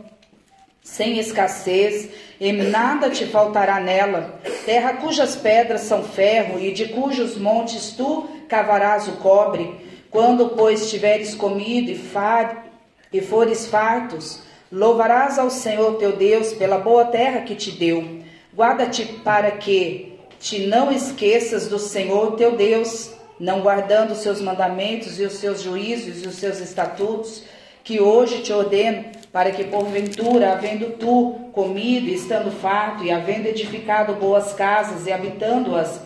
sem escassez, e nada te faltará nela, terra cujas pedras são ferro e de cujos montes tu cavarás o cobre. Quando, pois, tiveres comido e, far, e fores fartos, louvarás ao Senhor teu Deus pela boa terra que te deu. Guarda-te para que te não esqueças do Senhor teu Deus, não guardando os seus mandamentos e os seus juízos e os seus estatutos, que hoje te ordeno, para que porventura, havendo tu comido estando farto, e havendo edificado boas casas e habitando-as,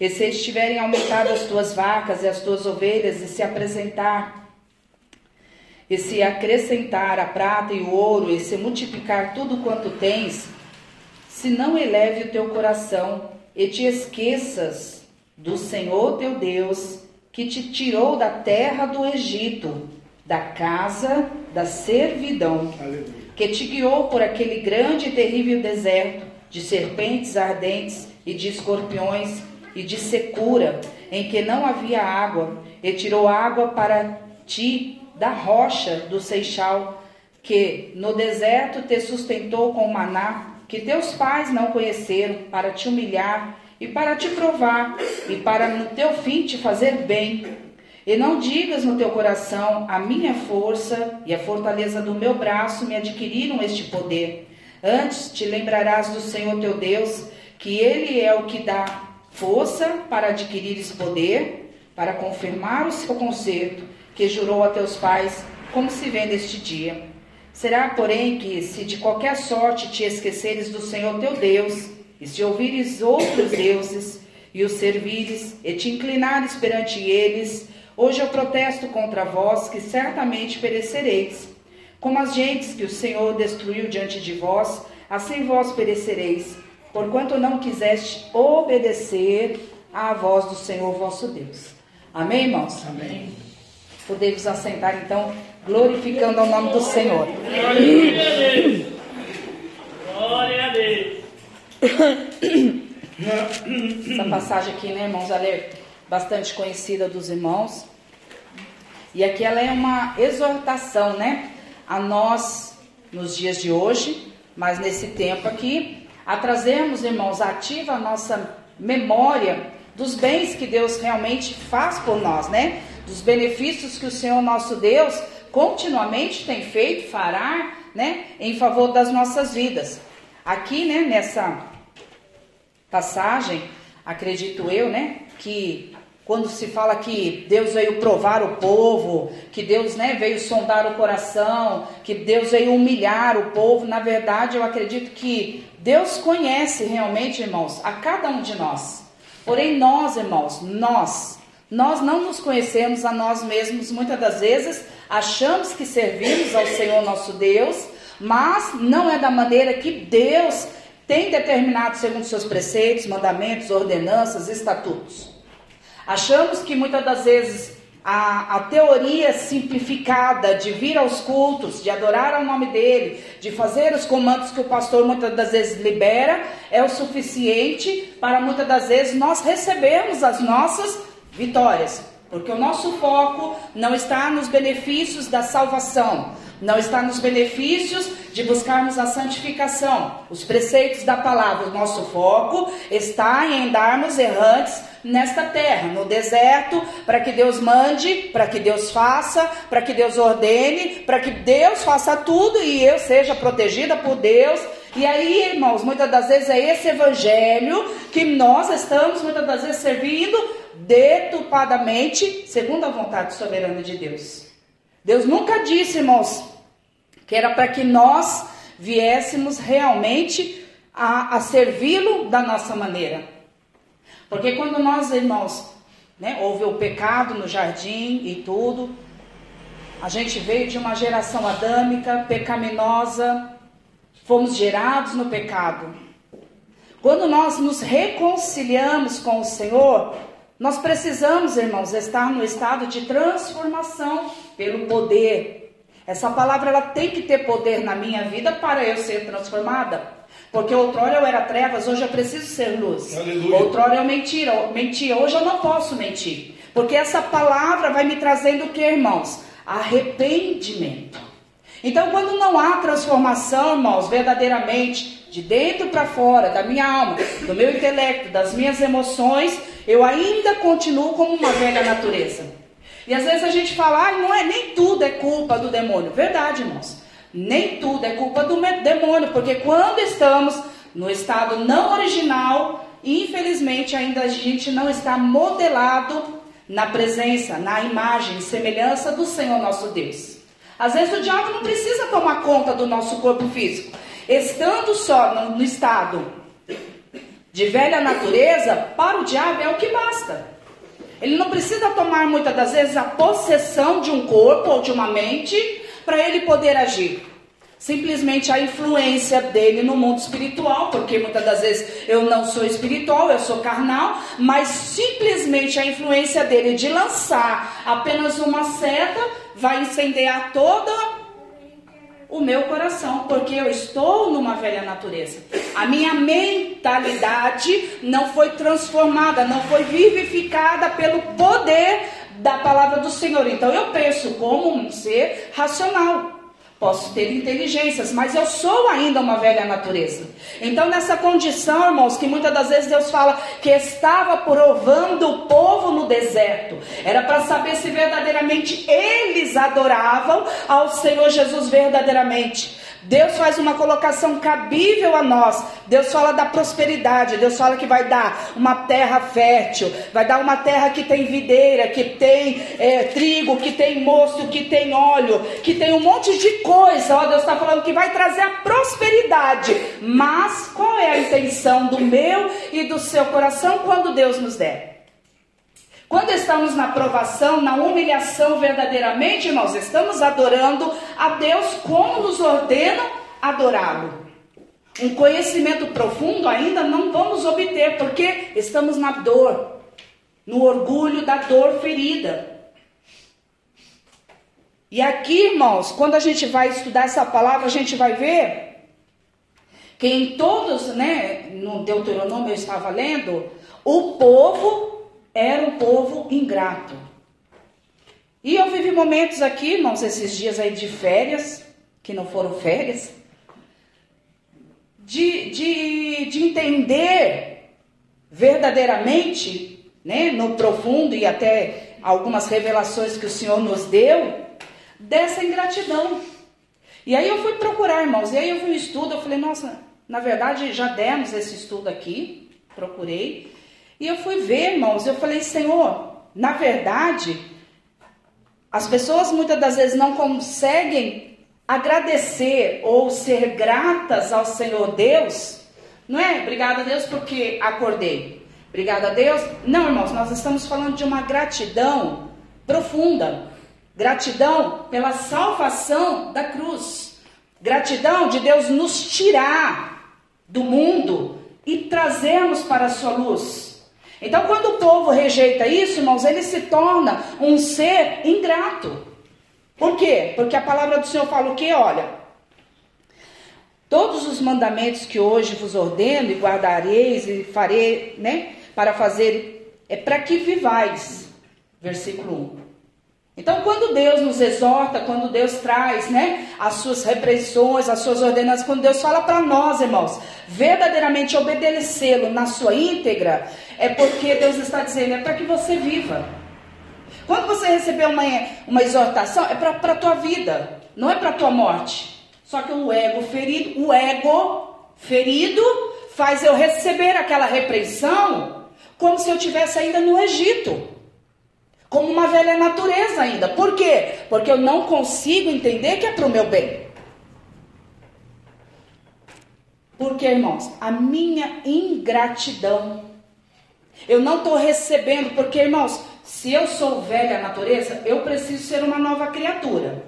e se estiverem aumentadas as tuas vacas e as tuas ovelhas, e se apresentar, e se acrescentar a prata e o ouro, e se multiplicar tudo quanto tens, se não eleve o teu coração e te esqueças do Senhor teu Deus, que te tirou da terra do Egito, da casa da servidão, que te guiou por aquele grande e terrível deserto, de serpentes ardentes e de escorpiões e de secura, em que não havia água, e tirou água para ti da rocha do Seixal, que no deserto te sustentou com maná, que teus pais não conheceram, para te humilhar e para te provar, e para no teu fim te fazer bem. E não digas no teu coração: a minha força e a fortaleza do meu braço me adquiriram este poder. Antes te lembrarás do Senhor teu Deus, que Ele é o que dá força para adquirir esse poder, para confirmar o seu conserto, que jurou a teus pais, como se vê neste dia. Será, porém, que se de qualquer sorte te esqueceres do Senhor teu Deus, e se ouvires outros deuses, e os servires, e te inclinares perante eles, hoje eu protesto contra vós, que certamente perecereis. Como as gentes que o Senhor destruiu diante de vós, assim vós perecereis, porquanto não quiseste obedecer à voz do Senhor vosso Deus. Amém, irmãos? Amém. Podemos assentar então, glorificando ao nome do Senhor. Glória a Deus. Glória a Deus. Essa passagem aqui, né, irmãos, ela é bastante conhecida dos irmãos. E aqui ela é uma exortação, né, a nós nos dias de hoje, mas nesse tempo aqui, a trazermos, irmãos, ativa a nossa memória dos bens que Deus realmente faz por nós, né? Dos benefícios que o Senhor nosso Deus continuamente tem feito, fará, né, em favor das nossas vidas. Aqui, né, nessa passagem, acredito eu, né, que quando se fala que Deus veio provar o povo, que Deus né, veio sondar o coração, que Deus veio humilhar o povo, na verdade eu acredito que Deus conhece realmente, irmãos, a cada um de nós. Porém, nós, irmãos, nós, nós não nos conhecemos a nós mesmos, muitas das vezes achamos que servimos ao Senhor nosso Deus, mas não é da maneira que Deus tem determinado segundo seus preceitos, mandamentos, ordenanças, estatutos. Achamos que muitas das vezes a, a, teoria simplificada de vir aos cultos, de adorar ao nome dele, de fazer os comandos que o pastor muitas das vezes libera, é o suficiente para muitas das vezes nós recebermos as nossas vitórias. Porque o nosso foco não está nos benefícios da salvação. Não está nos benefícios de buscarmos a santificação, os preceitos da palavra. O nosso foco está em andarmos errantes nesta terra, no deserto, para que Deus mande, para que Deus faça, para que Deus ordene, para que Deus faça tudo e eu seja protegida por Deus. E aí, irmãos, muitas das vezes é esse evangelho que nós estamos muitas das vezes servindo deturpadamente, segundo a vontade soberana de Deus. Deus nunca disse, irmãos, que era para que nós viéssemos realmente a, a servi-lo da nossa maneira. Porque quando nós, irmãos, né, houve o pecado no jardim e tudo, a gente veio de uma geração adâmica, pecaminosa, fomos gerados no pecado. Quando nós nos reconciliamos com o Senhor, nós precisamos, irmãos, estar no estado de transformação pelo poder. Essa palavra ela tem que ter poder na minha vida para eu ser transformada. Porque outrora eu era trevas, hoje eu preciso ser luz. Aleluia. Outrora eu mentira, mentia, hoje eu não posso mentir. Porque essa palavra vai me trazendo o que, irmãos? Arrependimento. Então, quando não há transformação, irmãos, verdadeiramente, de dentro para fora, da minha alma, do meu intelecto, das minhas emoções, eu ainda continuo como uma velha natureza. E às vezes a gente fala, ah, não é nem tudo é culpa do demônio. Verdade, irmãos. Nem tudo é culpa do demônio, porque quando estamos no estado não original, infelizmente ainda a gente não está modelado na presença, na imagem, semelhança do Senhor nosso Deus. Às vezes o diabo não precisa tomar conta do nosso corpo físico. Estando só no, no estado de velha natureza, para o diabo é o que basta. Ele não precisa tomar muitas das vezes a possessão de um corpo ou de uma mente para ele poder agir. Simplesmente a influência dele no mundo espiritual, porque muitas das vezes eu não sou espiritual, eu sou carnal, mas simplesmente a influência dele de lançar apenas uma seta vai incendiar toda o meu coração, porque eu estou numa velha natureza. A minha mentalidade não foi transformada, não foi vivificada pelo poder da palavra do Senhor. Então eu penso como um ser racional. Posso ter inteligências, mas eu sou ainda uma velha natureza. Então, nessa condição, irmãos, que muitas das vezes Deus fala que estava provando o povo no deserto, era para saber se verdadeiramente eles adoravam ao Senhor Jesus verdadeiramente. Deus faz uma colocação cabível a nós. Deus fala da prosperidade. Deus fala que vai dar uma terra fértil, vai dar uma terra que tem videira, que tem é, trigo, que tem mosto, que tem óleo, que tem um monte de coisa. Ó, Deus está falando que vai trazer a prosperidade. Mas qual é a intenção do meu e do seu coração quando Deus nos der? Quando estamos na provação, na humilhação verdadeiramente, nós estamos adorando a Deus como nos ordena adorá-lo. Um conhecimento profundo ainda não vamos obter, porque estamos na dor, no orgulho da dor ferida. E aqui, irmãos, quando a gente vai estudar essa palavra, a gente vai ver que em todos, né, no Deuteronômio eu estava lendo, o povo era um povo ingrato. E eu vivi momentos aqui, irmãos, esses dias aí de férias, que não foram férias, de, de, de entender verdadeiramente, né, no profundo e até algumas revelações que o Senhor nos deu, dessa ingratidão. E aí eu fui procurar, irmãos, e aí eu vi um estudo, eu falei, nossa, na verdade já demos esse estudo aqui, procurei, e eu fui ver, irmãos, eu falei, Senhor, na verdade, as pessoas muitas das vezes não conseguem agradecer ou ser gratas ao Senhor Deus. Não é? Obrigada a Deus porque acordei. Obrigada a Deus. Não, irmãos, nós estamos falando de uma gratidão profunda. Gratidão pela salvação da cruz. Gratidão de Deus nos tirar do mundo e trazermos para a sua luz. Então, quando o povo rejeita isso, irmãos, ele se torna um ser ingrato. Por quê? Porque a palavra do Senhor fala o quê? Olha, todos os mandamentos que hoje vos ordeno e guardareis e farei, né, para fazer, é para que vivais. Versículo 1. Então, quando Deus nos exorta, quando Deus traz, né, as suas repressões, as suas ordenanças, quando Deus fala para nós, irmãos, verdadeiramente obedecê-lo na sua íntegra, é porque Deus está dizendo, é para que você viva. Quando você receber uma, uma exortação, é para a tua vida, não é para a tua morte. Só que o ego ferido, o ego ferido faz eu receber aquela repreensão como se eu tivesse ainda no Egito como uma velha natureza ainda. Por quê? Porque eu não consigo entender que é para o meu bem. Porque, irmãos, a minha ingratidão, eu não estou recebendo, porque, irmãos, se eu sou velha natureza, eu preciso ser uma nova criatura.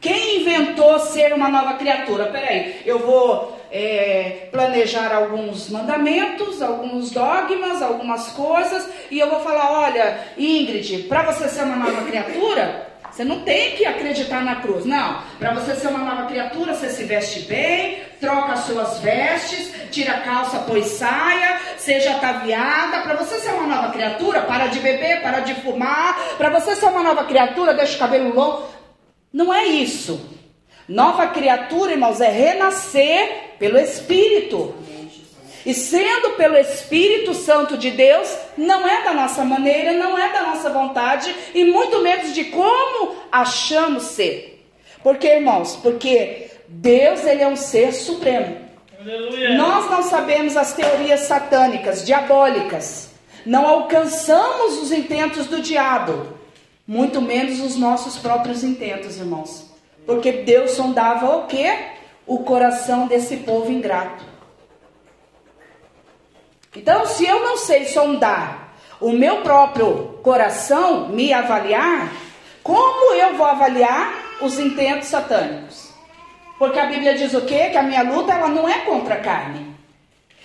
Quem inventou ser uma nova criatura? Peraí, eu vou é, planejar alguns mandamentos, alguns dogmas, algumas coisas, e eu vou falar: olha, Ingrid, para você ser uma nova criatura, você não tem que acreditar na cruz, não. Para você ser uma nova criatura, você se veste bem, troca as suas vestes, tira a calça, põe saia, seja ataviada. Para você ser uma nova criatura, para de beber, para de fumar. Para você ser uma nova criatura, deixa o cabelo longo. Não é isso. Nova criatura, irmãos, é renascer pelo Espírito. E sendo pelo Espírito Santo de Deus, não é da nossa maneira, não é da nossa vontade e muito menos de como achamos ser. Porque, irmãos, porque Deus ele é um ser supremo. Aleluia. Nós não sabemos as teorias satânicas, diabólicas. Não alcançamos os intentos do diabo, muito menos os nossos próprios intentos, irmãos. Porque Deus sondava o quê? O coração desse povo ingrato. Então, se eu não sei sondar o meu próprio coração, me avaliar, como eu vou avaliar os intentos satânicos? Porque a Bíblia diz o quê? Que a minha luta ela não é contra a carne.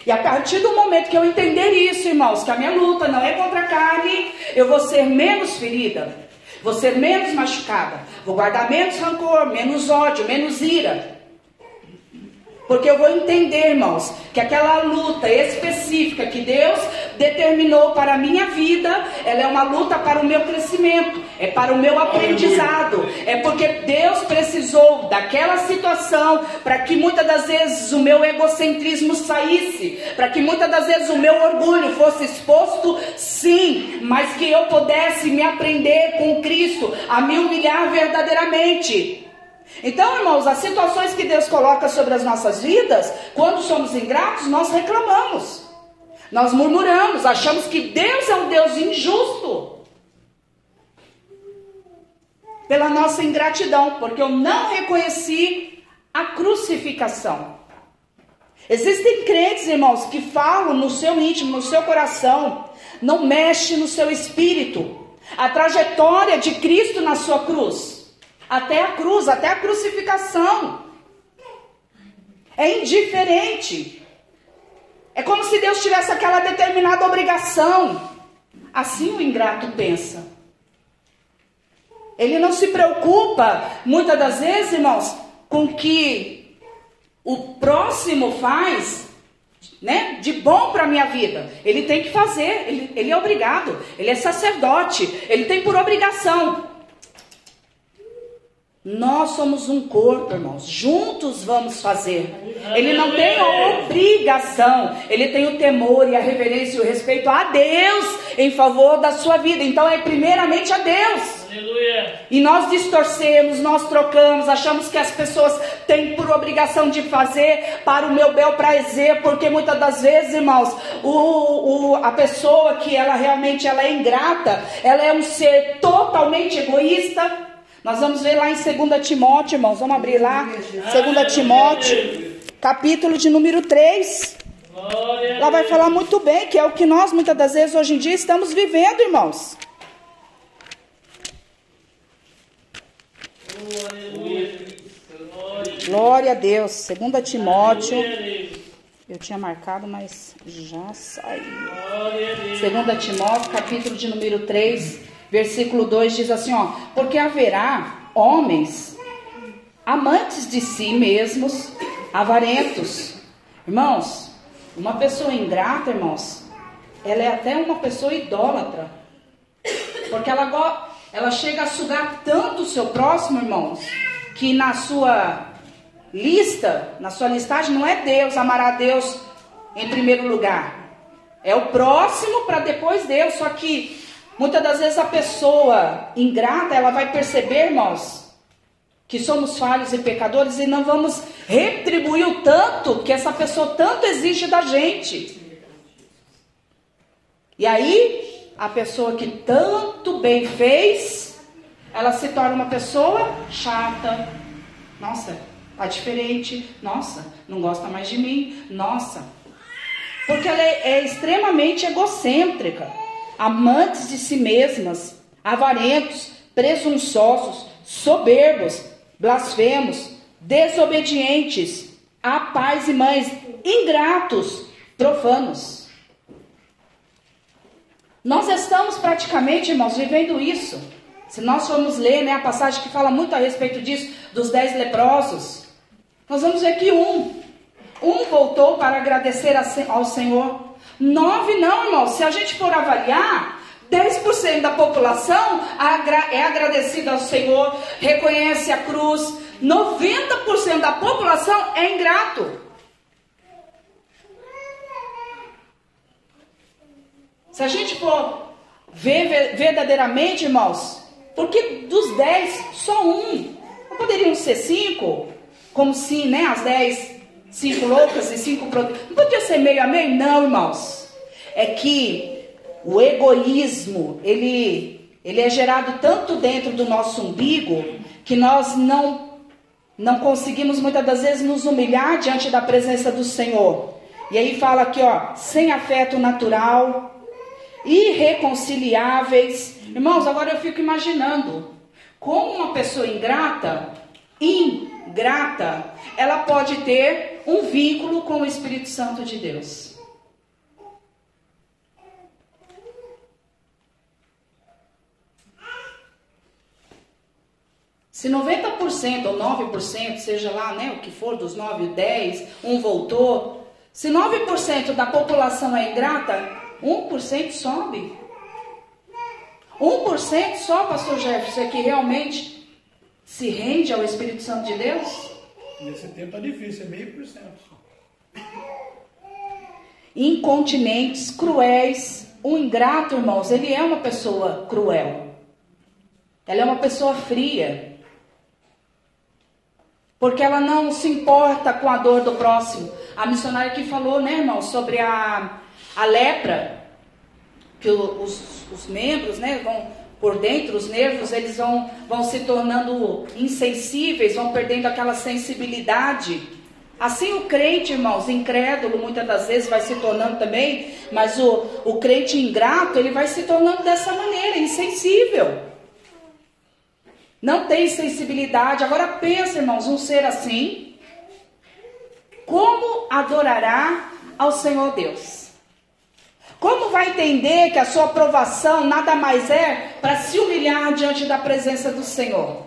E a partir do momento que eu entender isso, irmãos, que a minha luta não é contra a carne, eu vou ser menos ferida, vou ser menos machucada, vou guardar menos rancor, menos ódio, menos ira. Porque eu vou entender, irmãos, que aquela luta específica que Deus determinou para a minha vida, ela é uma luta para o meu crescimento, é para o meu aprendizado. É porque Deus precisou daquela situação para que muitas das vezes o meu egocentrismo saísse, para que muitas das vezes o meu orgulho fosse exposto, sim, mas que eu pudesse me aprender com Cristo, a me humilhar verdadeiramente. Então, irmãos, as situações que Deus coloca sobre as nossas vidas, quando somos ingratos, nós reclamamos, nós murmuramos, achamos que Deus é um Deus injusto. Pela nossa ingratidão, porque eu não reconheci a crucificação. Existem crentes, irmãos, que falam no seu íntimo, no seu coração, não mexe no seu espírito, a trajetória de Cristo na sua cruz até a cruz, até a crucificação. É indiferente. É como se Deus tivesse aquela determinada obrigação. Assim o ingrato pensa. Ele não se preocupa, muitas das vezes, irmãos, com que o próximo faz, né, de bom para a minha vida. Ele tem que fazer, ele, ele é obrigado, ele é sacerdote, ele tem por obrigação. Nós somos um corpo, irmãos. Juntos vamos fazer. Ele não tem a obrigação, ele tem o temor e a reverência e o respeito a Deus em favor da sua vida. Então é primeiramente a Deus. Aleluia. E nós distorcemos, nós trocamos, achamos que as pessoas têm por obrigação de fazer para o meu bel prazer, porque muitas das vezes, irmãos, o, o, a pessoa que ela realmente ela é ingrata, ela é um ser totalmente egoísta nós vamos ver lá em 2 Timóteo, irmãos. Vamos abrir lá. 2 Timóteo, capítulo de número 3. Lá vai falar muito bem, que é o que nós muitas das vezes hoje em dia estamos vivendo, irmãos. Glória a Deus. 2 Timóteo. Eu tinha marcado, mas já saiu. 2 Timóteo, capítulo de número 3. Versículo 2 diz assim, ó: "Porque haverá homens amantes de si mesmos, avarentos". Irmãos, uma pessoa ingrata, irmãos, ela é até uma pessoa idólatra. Porque ela, ela chega a sugar tanto o seu próximo, irmãos, que na sua lista, na sua listagem, não é Deus, amar a Deus em primeiro lugar. É o próximo para depois Deus. Só que muitas das vezes a pessoa ingrata, ela vai perceber, irmãos, que somos falhos e pecadores e não vamos retribuir o tanto que essa pessoa tanto exige da gente. E aí, a pessoa que tanto bem fez, ela se torna uma pessoa chata. Nossa, tá diferente. Nossa, não gosta mais de mim. Nossa. Porque ela é, é extremamente egocêntrica, amantes de si mesmas, avarentos, presunçosos, soberbos, blasfemos, desobedientes, a pais e mães, ingratos, profanos. Nós estamos praticamente, irmãos, vivendo isso. Se nós formos ler né, a passagem que fala muito a respeito disso, dos dez leprosos, nós vamos ver que um, um voltou para agradecer ao Senhor. Nove não, irmãos. Se a gente for avaliar, 10% da população é agradecida ao Senhor, reconhece a cruz. 90% da população é ingrato. Se a gente for ver verdadeiramente, irmãos, porque dos 10, só um. Não poderiam ser cinco? Como se, né, as 10, cinco loucas e cinco... Não podia ser meio a meio? Não, irmãos. É que o egoísmo, ele, ele é gerado tanto dentro do nosso umbigo que nós não não conseguimos muitas das vezes nos humilhar diante da presença do Senhor. E aí fala aqui, ó, sem afeto natural, irreconciliáveis. Irmãos, agora eu fico imaginando como uma pessoa ingrata, ingrata, ela pode ter um vínculo com o Espírito Santo de Deus. Se 90% ou 9%, seja lá né, o que for, dos 9, 10, um voltou. Se 9% da população é ingrata, 1% sobe. 1% só, pastor Jefferson, é que realmente se rende ao Espírito Santo de Deus? Nesse tempo é difícil, é meio por cento. Incontinentes, cruéis. O ingrato, irmãos, ele é uma pessoa cruel. Ela é uma pessoa fria. Porque ela não se importa com a dor do próximo. A missionária que falou, né, irmão, sobre a, a lepra, que os, os membros, né, vão por dentro, os nervos, eles vão, vão se tornando insensíveis, vão perdendo aquela sensibilidade. Assim o crente, irmãos, incrédulo, muitas das vezes vai se tornando também, mas o, o crente ingrato, ele vai se tornando dessa maneira, insensível não tem sensibilidade. Agora pensa, irmãos, um ser assim, como adorará ao Senhor Deus? Como vai entender que a sua aprovação nada mais é para se humilhar diante da presença do Senhor?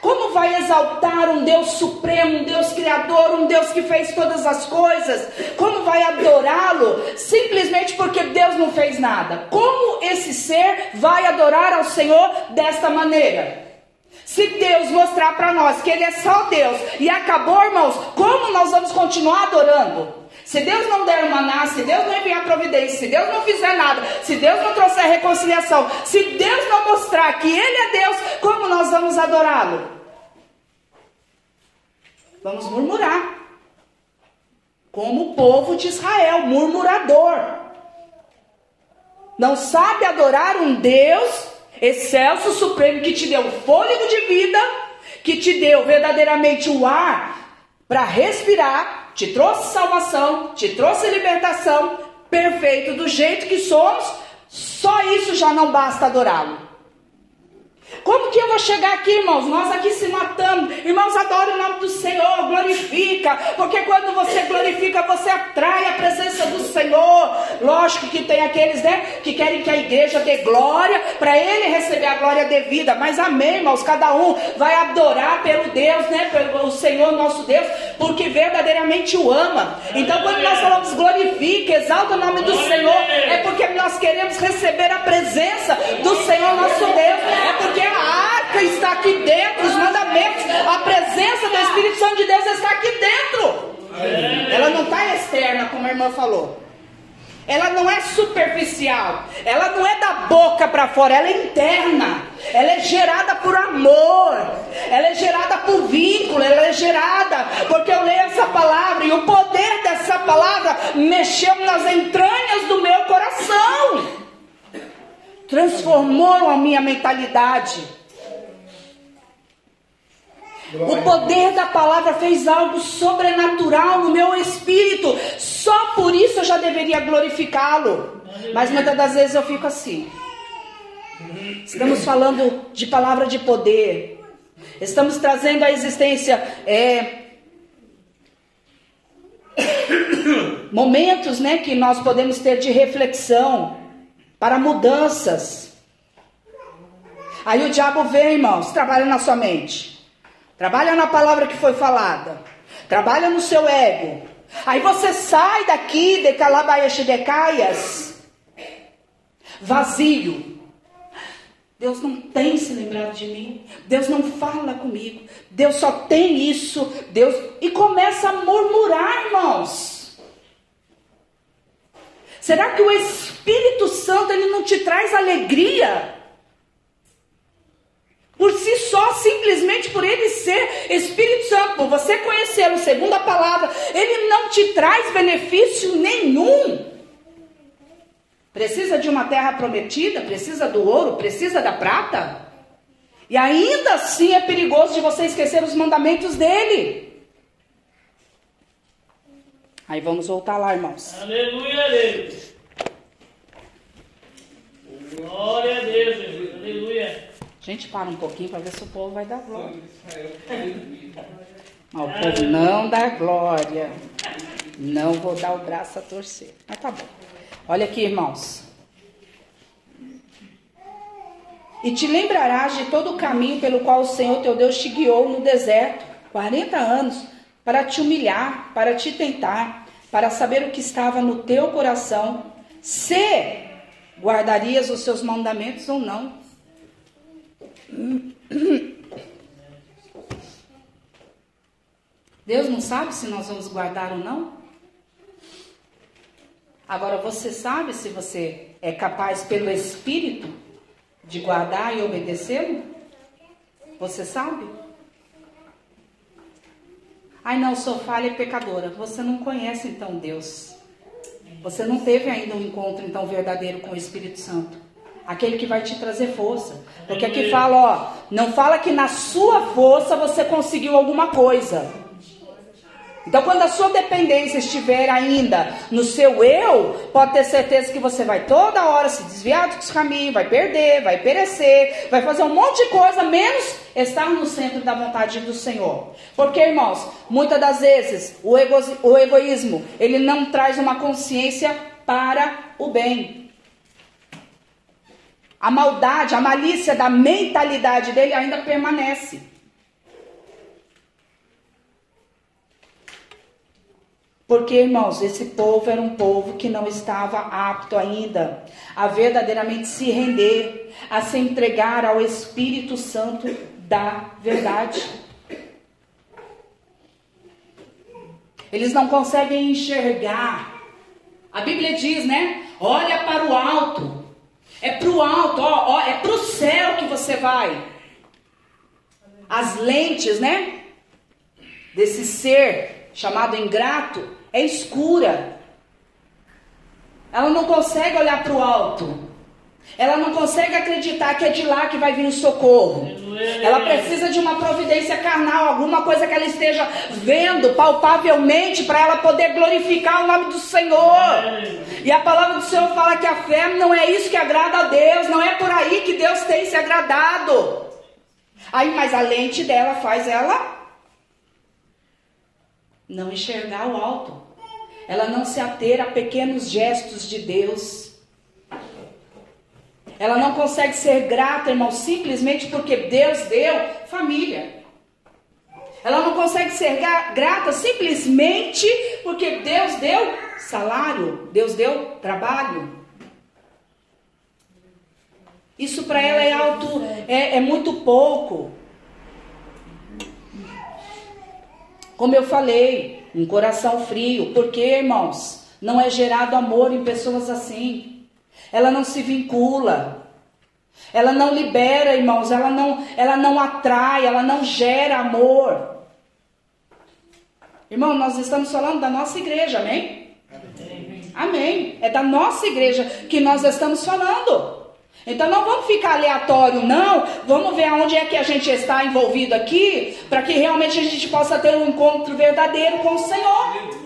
Como vai exaltar um Deus supremo, um Deus criador, um Deus que fez todas as coisas? Como vai adorá-lo simplesmente porque Deus não fez nada? Como esse ser vai adorar ao Senhor desta maneira? Se Deus mostrar para nós que Ele é só Deus e acabou, irmãos, como nós vamos continuar adorando? Se Deus não der uma maná, se Deus não enviar providência, se Deus não fizer nada, se Deus não trouxer reconciliação, se Deus não mostrar que Ele é Deus, como nós vamos adorá-lo? Vamos murmurar. Como o povo de Israel, murmurador. Não sabe adorar um Deus excelso, supremo, que te deu fôlego de vida, que te deu verdadeiramente o ar para respirar, te trouxe salvação, te trouxe libertação, perfeito do jeito que somos, só isso já não basta adorá-lo. Como que eu vou chegar aqui, irmãos? Nós aqui se matando. Irmãos, adore o nome do Senhor, glorifica. Porque quando você glorifica, você atrai a presença do Senhor. Lógico que tem aqueles, né, que querem que a igreja dê glória para ele receber a glória devida. Mas amém, irmãos, cada um vai adorar pelo Deus, né, pelo Senhor nosso Deus, porque verdadeiramente o ama. Então, quando nós falamos glorifica, exalta o nome do Senhor, é porque nós queremos receber a presença do Senhor nosso Deus porque a arca está aqui dentro, os mandamentos, a presença do Espírito Santo de Deus está aqui dentro. Ela não está externa, como a irmã falou. Ela não é superficial, ela não é da boca para fora, ela é interna. Ela é gerada por amor, ela é gerada por vínculo, ela é gerada porque eu leio essa palavra e o poder dessa palavra mexeu nas entranhas do meu coração. Transformou a minha mentalidade. O poder da palavra fez algo sobrenatural no meu espírito. Só por isso eu já deveria glorificá-lo. Mas muitas das vezes eu fico assim. Estamos falando de palavra de poder. Estamos trazendo à existência é, momentos, né, que nós podemos ter de reflexão para mudanças. Aí o diabo vem, irmãos, trabalha na sua mente. Trabalha na palavra que foi falada. Trabalha no seu ego. Aí você sai daqui de calabaias de decaias vazio. Deus não tem se lembrado de mim. Deus não fala comigo. Deus só tem isso. Deus e começa a murmurar, irmãos. Será que o Espírito Santo ele não te traz alegria? Por si só, simplesmente por ele ser Espírito Santo, por você conhecê-lo, segundo a palavra, ele não te traz benefício nenhum. Precisa de uma terra prometida, precisa do ouro, precisa da prata. E ainda assim é perigoso de você esquecer os mandamentos dele. Aí vamos voltar lá, irmãos. Aleluia, Deus. Glória a Deus, Jesus. Aleluia. Gente, para um pouquinho para ver se o povo vai dar glória. Mas o povo não dá glória. Não vou dar o braço a torcer. Mas tá bom. Olha aqui, irmãos. E te lembrarás de todo o caminho pelo qual o Senhor teu Deus te guiou no deserto, 40 anos, para te humilhar, para te tentar, para saber o que estava no teu coração, se guardarias os seus mandamentos ou não. Deus não sabe se nós vamos guardar ou não? Agora você sabe se você é capaz pelo Espírito de guardar e obedecê-lo? Você sabe? Ai não, sou falha e pecadora. Você não conhece então Deus. Você não teve ainda um encontro então verdadeiro com o Espírito Santo. Aquele que vai te trazer força. Porque aqui fala, ó, não fala que na sua força você conseguiu alguma coisa. Então, quando a sua dependência estiver ainda no seu eu, pode ter certeza que você vai toda hora se desviar dos caminhos, vai perder, vai perecer, vai fazer um monte de coisa, menos estar no centro da vontade do Senhor. Porque, irmãos, muitas das vezes o, ego, o egoísmo ele não traz uma consciência para o bem. A maldade, a malícia da mentalidade dele ainda permanece. Porque, irmãos, esse povo era um povo que não estava apto ainda a verdadeiramente se render, a se entregar ao Espírito Santo da verdade. Eles não conseguem enxergar. A Bíblia diz, né? Olha para o alto. É para o alto, ó, ó, é para o céu que você vai. As lentes, né? Desse ser chamado ingrato é escura. Ela não consegue olhar para o alto. Ela não consegue acreditar que é de lá que vai vir o socorro. Ela precisa de uma providência carnal, alguma coisa que ela esteja vendo palpavelmente para ela poder glorificar o nome do Senhor. E a palavra do Senhor fala que a fé não é isso que agrada a Deus, não é por aí que Deus tem se agradado. Aí, mas a lente dela faz ela não enxergar o alto. Ela não se ater a pequenos gestos de Deus. Ela não consegue ser grata, irmão, simplesmente porque Deus deu família. Ela não consegue ser grata simplesmente porque Deus deu salário, Deus deu trabalho. Isso para ela é alto, é, é muito pouco. Como eu falei, um coração frio. Porque, irmãos, não é gerado amor em pessoas assim. Ela não se vincula. Ela não libera, irmãos, ela não, ela não atrai, ela não gera amor. Irmão, nós estamos falando da nossa igreja, amém? Amém. amém. É da nossa igreja que nós estamos falando. Então não vamos ficar aleatório, não. Vamos ver aonde é que a gente está envolvido aqui, para que realmente a gente possa ter um encontro verdadeiro com o Senhor.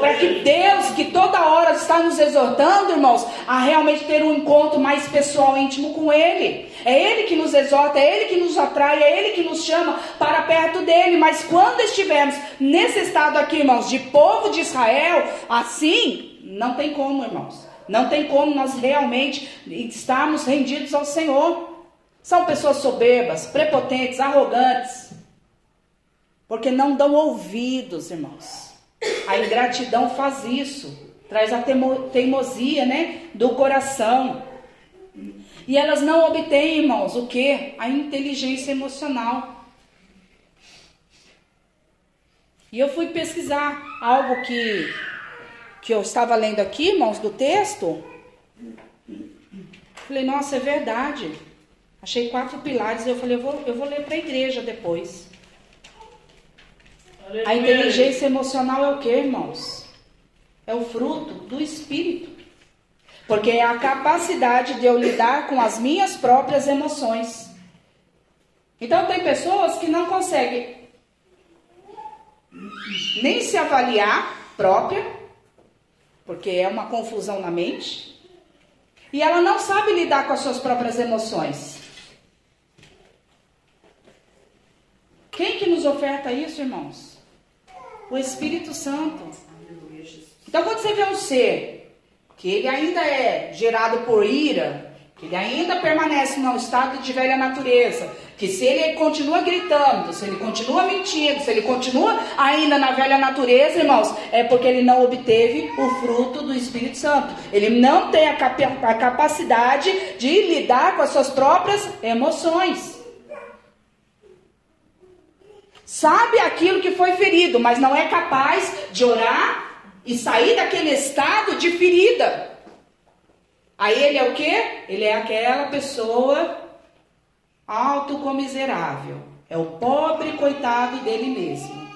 Para que Deus, que toda hora está nos exortando, irmãos, a realmente ter um encontro mais pessoal, íntimo com Ele. É Ele que nos exorta, é Ele que nos atrai, é Ele que nos chama para perto dele. Mas quando estivermos nesse estado aqui, irmãos, de povo de Israel, assim, não tem como, irmãos. Não tem como nós realmente estarmos rendidos ao Senhor. São pessoas soberbas, prepotentes, arrogantes. Porque não dão ouvidos, irmãos. A ingratidão faz isso. Traz a teimosia, né? Do coração. E elas não obtêm, irmãos, o que? A inteligência emocional. E eu fui pesquisar algo que que eu estava lendo aqui, irmãos, do texto, falei, nossa, é verdade. Achei quatro pilares e eu falei, eu vou, eu vou ler para a igreja depois. A inteligência emocional é o que, irmãos? É o fruto do espírito. Porque é a capacidade de eu lidar com as minhas próprias emoções. Então tem pessoas que não conseguem nem se avaliar própria porque é uma confusão na mente. E ela não sabe lidar com as suas próprias emoções. Quem que nos oferta isso, irmãos? O Espírito Santo. Então, quando você vê um ser que ele ainda é gerado por ira, que ele ainda permanece no estado de velha natureza, que se ele continua gritando, se ele continua mentindo, se ele continua ainda na velha natureza, irmãos, é porque ele não obteve o fruto do Espírito Santo. Ele não tem a, cap a capacidade de lidar com as suas próprias emoções. Sabe aquilo que foi ferido, mas não é capaz de orar e sair daquele estado de ferida. Aí ele é o quê? Ele é aquela pessoa autocomiserável. É o pobre coitado dele mesmo.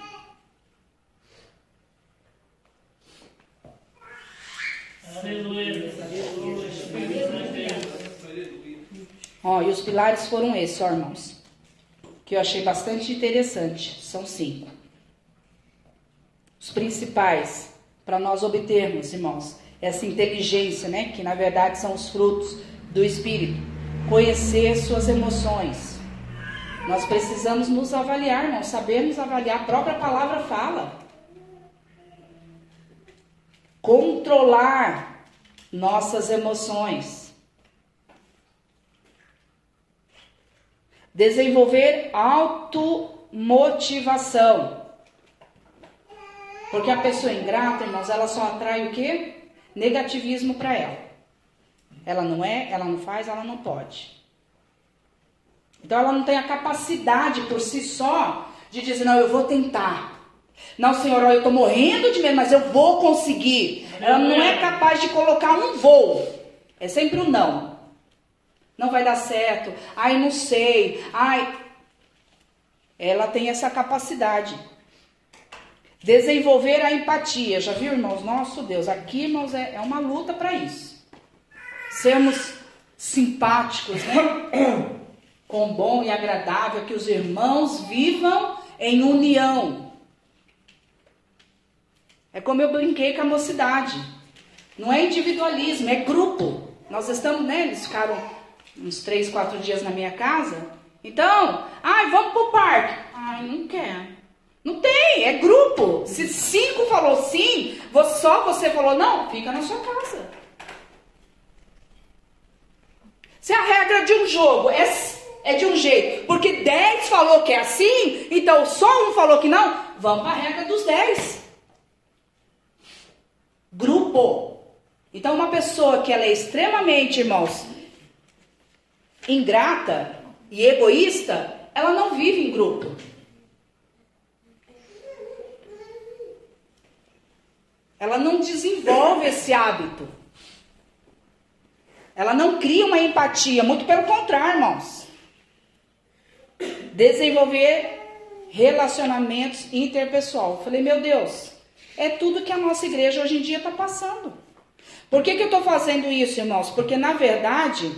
Ó, e os pilares foram esses, ó, irmãos. Que eu achei bastante interessante. São cinco. Os principais para nós obtermos, irmãos, essa inteligência, né? Que na verdade são os frutos do Espírito. Conhecer suas emoções. Nós precisamos nos avaliar, não sabemos avaliar. A própria palavra fala. Controlar nossas emoções. Desenvolver automotivação. Porque a pessoa ingrata, irmãos, ela só atrai o quê? Negativismo para ela. Ela não é, ela não faz, ela não pode. Então ela não tem a capacidade por si só de dizer, não, eu vou tentar. Não, senhor, eu estou morrendo de medo, mas eu vou conseguir. Ela não é capaz de colocar um voo. É sempre um não. Não vai dar certo. Ai, não sei. Ai. Ela tem essa capacidade. Desenvolver a empatia. Já viu, irmãos? Nosso Deus, aqui, irmãos, é, é uma luta para isso. Sermos simpáticos, né? Com bom e agradável, que os irmãos vivam em união. É como eu brinquei com a mocidade. Não é individualismo, é grupo. Nós estamos, né? Eles ficaram uns três, quatro dias na minha casa. Então, ai, vamos pro parque. Ai, não quero. Não tem, é grupo. Se cinco falou sim, só você falou não, fica na sua casa. Se a regra de um jogo é, é de um jeito, porque dez falou que é assim, então só um falou que não, vamos para a regra dos dez. Grupo. Então, uma pessoa que ela é extremamente, irmãos, ingrata e egoísta, ela não vive em grupo. Ela não desenvolve esse hábito. Ela não cria uma empatia, muito pelo contrário, irmãos. Desenvolver relacionamentos interpessoal. Eu falei, meu Deus, é tudo que a nossa igreja hoje em dia está passando. Por que, que eu estou fazendo isso, irmãos? Porque, na verdade,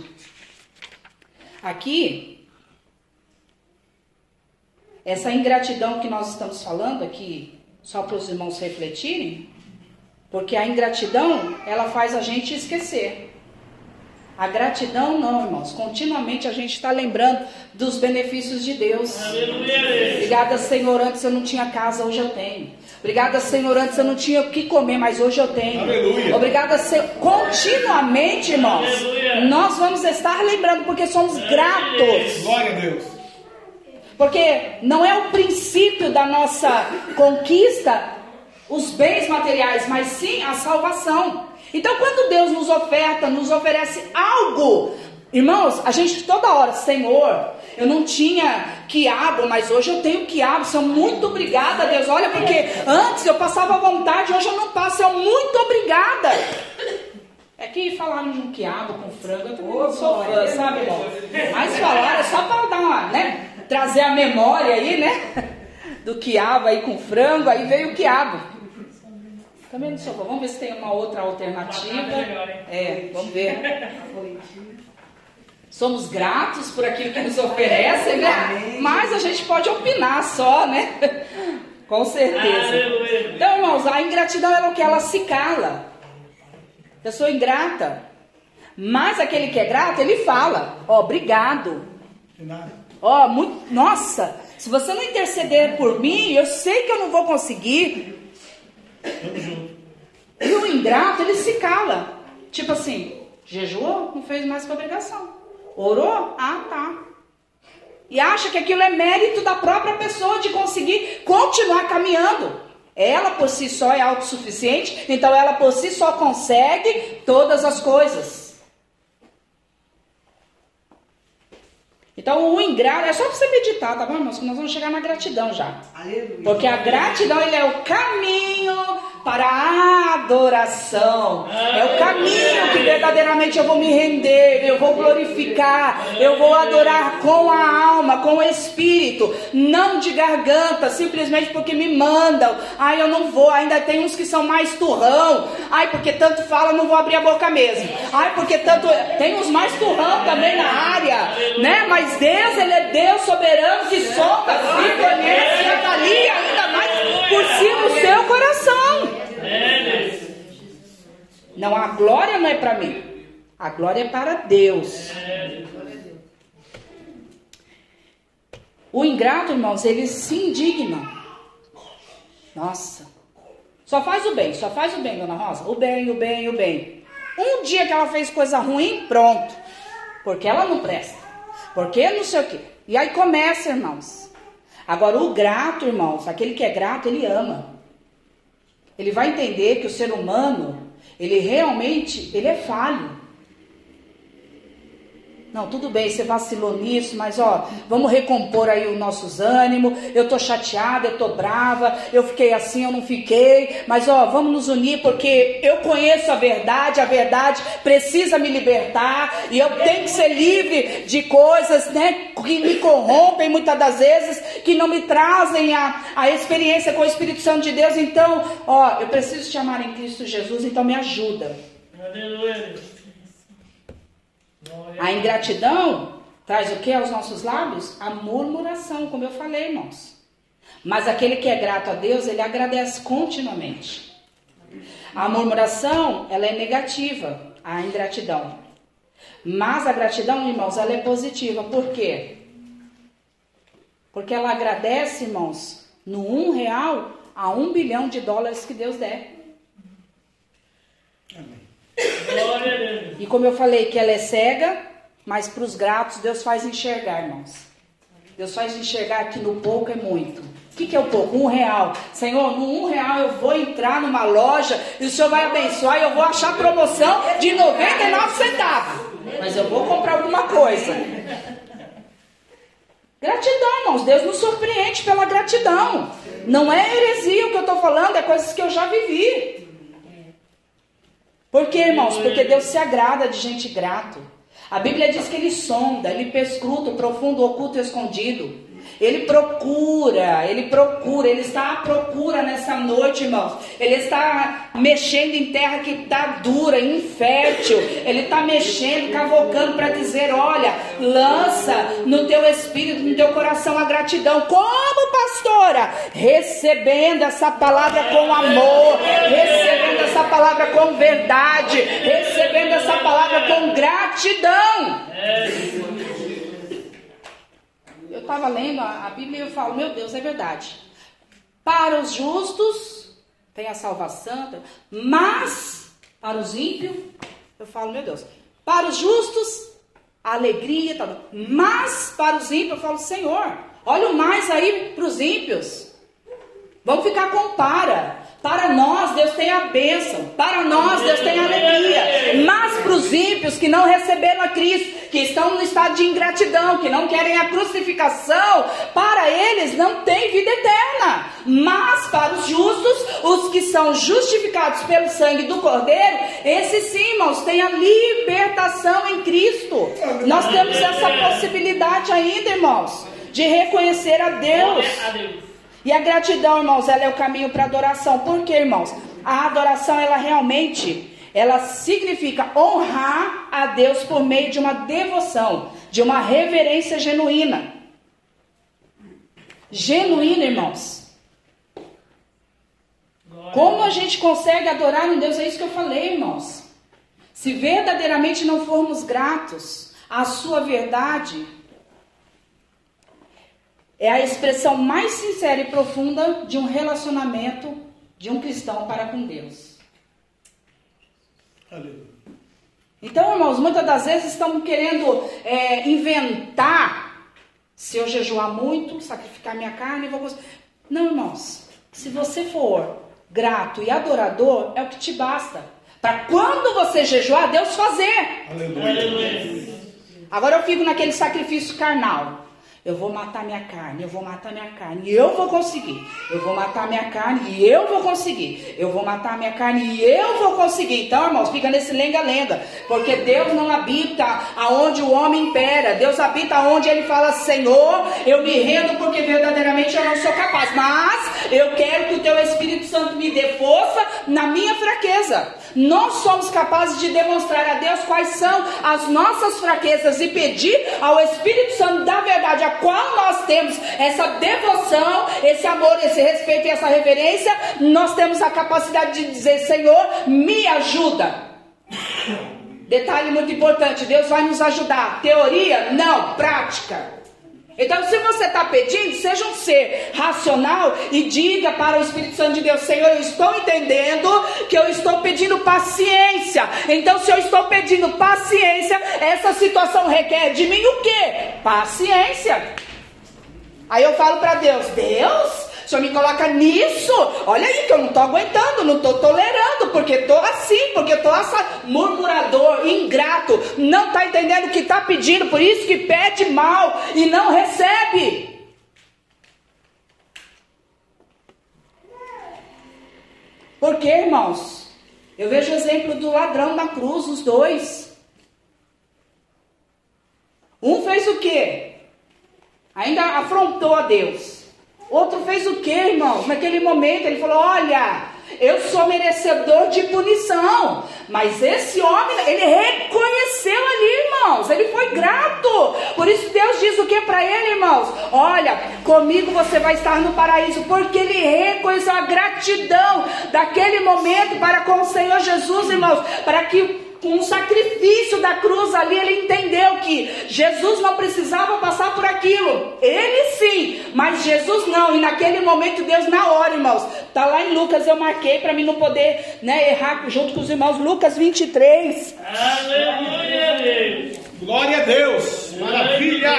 aqui, essa ingratidão que nós estamos falando aqui, só para os irmãos refletirem, porque a ingratidão, ela faz a gente esquecer. A gratidão não, irmãos. Continuamente a gente está lembrando dos benefícios de Deus. Aleluia. Obrigada, Senhor, antes eu não tinha casa, hoje eu tenho. Obrigada, Senhor, antes eu não tinha o que comer, mas hoje eu tenho. Aleluia. Obrigada, Senhor. Continuamente, irmãos, Aleluia. nós vamos estar lembrando porque somos gratos. Glória a Deus. Porque não é o princípio da nossa conquista os bens materiais, mas sim a salvação. Então, quando Deus nos oferta, nos oferece algo, irmãos, a gente toda hora, Senhor, eu não tinha quiabo, mas hoje eu tenho quiabo. Sou muito obrigada, Deus. Olha, porque antes eu passava vontade, hoje eu não passo. Eu muito obrigada. É que falaram de um quiabo com frango, eu também sou fã, sabe, irmão? Mas falaram é só para dar uma, né? Trazer a memória aí, né? Do quiabo aí com frango, aí veio o quiabo. Também não sou fã. Vamos ver se tem uma outra alternativa. É, vamos ver. Somos gratos por aquilo que nos oferecem, né? Mas a gente pode opinar só, né? Com certeza. Aleluia. Então, irmãos, a ingratidão é o que? Ela se cala. Eu sou ingrata. Mas aquele que é grato, ele fala: Ó, obrigado. De nada. Ó, muito. Nossa, se você não interceder por mim, eu sei que eu não vou conseguir. E o ingrato, ele se cala. Tipo assim, jejuou, não fez mais que obrigação. Orou? Ah, tá. E acha que aquilo é mérito da própria pessoa de conseguir continuar caminhando. Ela por si só é autossuficiente, então ela por si só consegue todas as coisas. Então o ingrato, é só você meditar, tá bom, irmãos? Que nós vamos chegar na gratidão já. Porque a gratidão ele é o caminho para a adoração. É o caminho que verdadeiramente eu vou me render, eu vou glorificar, eu vou adorar com a alma, com o espírito, não de garganta, simplesmente porque me mandam. Ai, eu não vou. Ainda tem uns que são mais turrão. Ai, porque tanto fala, não vou abrir a boca mesmo. Ai, porque tanto tem uns mais turrão também na área, né? Mas Deus, ele é Deus soberano que sonda, se conhece e avalia ainda mais por cima o seu coração. Não, a glória não é para mim. A glória é para Deus. O ingrato, irmãos, ele se indigna. Nossa. Só faz o bem, só faz o bem, dona Rosa. O bem, o bem, o bem. Um dia que ela fez coisa ruim, pronto. Porque ela não presta. Porque não sei o quê. E aí começa, irmãos. Agora, o grato, irmãos, aquele que é grato, ele ama. Ele vai entender que o ser humano, ele realmente, ele é falho. Não, tudo bem, você vacilou nisso, mas ó, vamos recompor aí os nossos ânimos. Eu tô chateada, eu tô brava, eu fiquei assim, eu não fiquei, mas ó, vamos nos unir porque eu conheço a verdade, a verdade precisa me libertar e eu tenho que ser livre de coisas, né, que me corrompem muitas das vezes, que não me trazem a, a experiência com o Espírito Santo de Deus. Então, ó, eu preciso te amar em Cristo Jesus, então me ajuda. Aleluia. A ingratidão traz o que aos nossos lábios? A murmuração, como eu falei, irmãos. Mas aquele que é grato a Deus, ele agradece continuamente. A murmuração, ela é negativa, a ingratidão. Mas a gratidão, irmãos, ela é positiva. Por quê? Porque ela agradece, irmãos, no um real a um bilhão de dólares que Deus der. E como eu falei que ela é cega, mas para os gratos Deus faz enxergar, irmãos. Deus faz enxergar que no pouco é muito. O que, que é o pouco? Um real. Senhor, no um real eu vou entrar numa loja e o Senhor vai abençoar e eu vou achar promoção de 99 centavos. Mas eu vou comprar alguma coisa. Gratidão, irmãos. Deus nos surpreende pela gratidão. Não é heresia o que eu estou falando, é coisas que eu já vivi. Por quê, irmãos? Porque Deus se agrada de gente grato. A Bíblia diz que ele sonda, ele perscruta o profundo, oculto e escondido. Ele procura, ele procura, ele está à procura nessa noite, irmãos. Ele está mexendo em terra que está dura, infértil. Ele está mexendo, cavocando para dizer: olha, lança no teu espírito, no teu coração a gratidão. Como pastora? Recebendo essa palavra com amor, recebendo essa palavra com verdade, recebendo essa palavra com gratidão. Eu estava lendo a, a Bíblia e eu falo, meu Deus, é verdade. Para os justos tem a salvação, mas para os ímpios, eu falo, meu Deus, para os justos, a alegria, tá, mas para os ímpios, eu falo, Senhor, olha o mais aí para os ímpios. Vamos ficar com para. Para nós, Deus tem a bênção. Para nós, Deus tem a alegria. Mas os ímpios que não receberam a Cristo, que estão no estado de ingratidão, que não querem a crucificação, para eles não tem vida eterna. Mas para os justos, os que são justificados pelo sangue do Cordeiro, esses sim, irmãos, têm a libertação em Cristo. Nós temos essa possibilidade ainda, irmãos, de reconhecer a Deus. E a gratidão, irmãos, ela é o caminho para a adoração. Por quê, irmãos? A adoração, ela realmente, ela significa honrar a Deus por meio de uma devoção, de uma reverência genuína. Genuína, irmãos. Como a gente consegue adorar em Deus? É isso que eu falei, irmãos. Se verdadeiramente não formos gratos à sua verdade, é a expressão mais sincera e profunda de um relacionamento de um cristão para com Deus. Aleluia. Então, irmãos, muitas das vezes estamos querendo é, inventar. Se eu jejuar muito, sacrificar minha carne, vou. Não, irmãos. Se você for grato e adorador, é o que te basta. Para quando você jejuar, Deus fazer. Aleluia. Agora eu fico naquele sacrifício carnal. Eu vou matar minha carne, eu vou matar minha carne, e eu vou conseguir. Eu vou matar minha carne e eu vou conseguir. Eu vou matar minha carne e eu vou conseguir. Então, irmãos, fica nesse lenga-lenga. Porque Deus não habita aonde o homem impera. Deus habita onde ele fala: Senhor, eu me rendo porque verdadeiramente eu não sou capaz. Mas eu quero que o teu Espírito Santo me dê força na minha fraqueza. Nós somos capazes de demonstrar a Deus quais são as nossas fraquezas e pedir ao Espírito Santo da verdade, a qual nós temos essa devoção, esse amor, esse respeito e essa reverência, nós temos a capacidade de dizer: Senhor, me ajuda. Detalhe muito importante: Deus vai nos ajudar. Teoria? Não, prática. Então, se você está pedindo, seja um ser racional e diga para o Espírito Santo de Deus: Senhor, eu estou entendendo que eu estou pedindo paciência. Então, se eu estou pedindo paciência, essa situação requer de mim o quê? Paciência. Aí eu falo para Deus: Deus, o senhor me coloca nisso. Olha aí que eu não estou aguentando, não estou tolerando, porque estou assim, porque estou essa murmurador, ingrato, não está entendendo o que está pedindo, por isso que pede mal e não recebe. Porque, irmãos, eu vejo o exemplo do ladrão na cruz, os dois. Um fez o quê? Ainda afrontou a Deus. Outro fez o que, irmãos? Naquele momento ele falou: Olha, eu sou merecedor de punição. Mas esse homem, ele reconheceu ali, irmãos. Ele foi grato. Por isso Deus diz o que para ele, irmãos? Olha, comigo você vai estar no paraíso. Porque ele reconheceu a gratidão daquele momento para com o Senhor Jesus, irmãos. Para que com o sacrifício da cruz ali, ele entendeu que Jesus não precisava passar por aquilo. Ele sim, mas Jesus não. E naquele momento, Deus, na hora, irmãos, tá lá em Lucas, eu marquei para mim não poder né, errar junto com os irmãos. Lucas 23. Aleluia, Deus. Glória a Deus. Maravilha.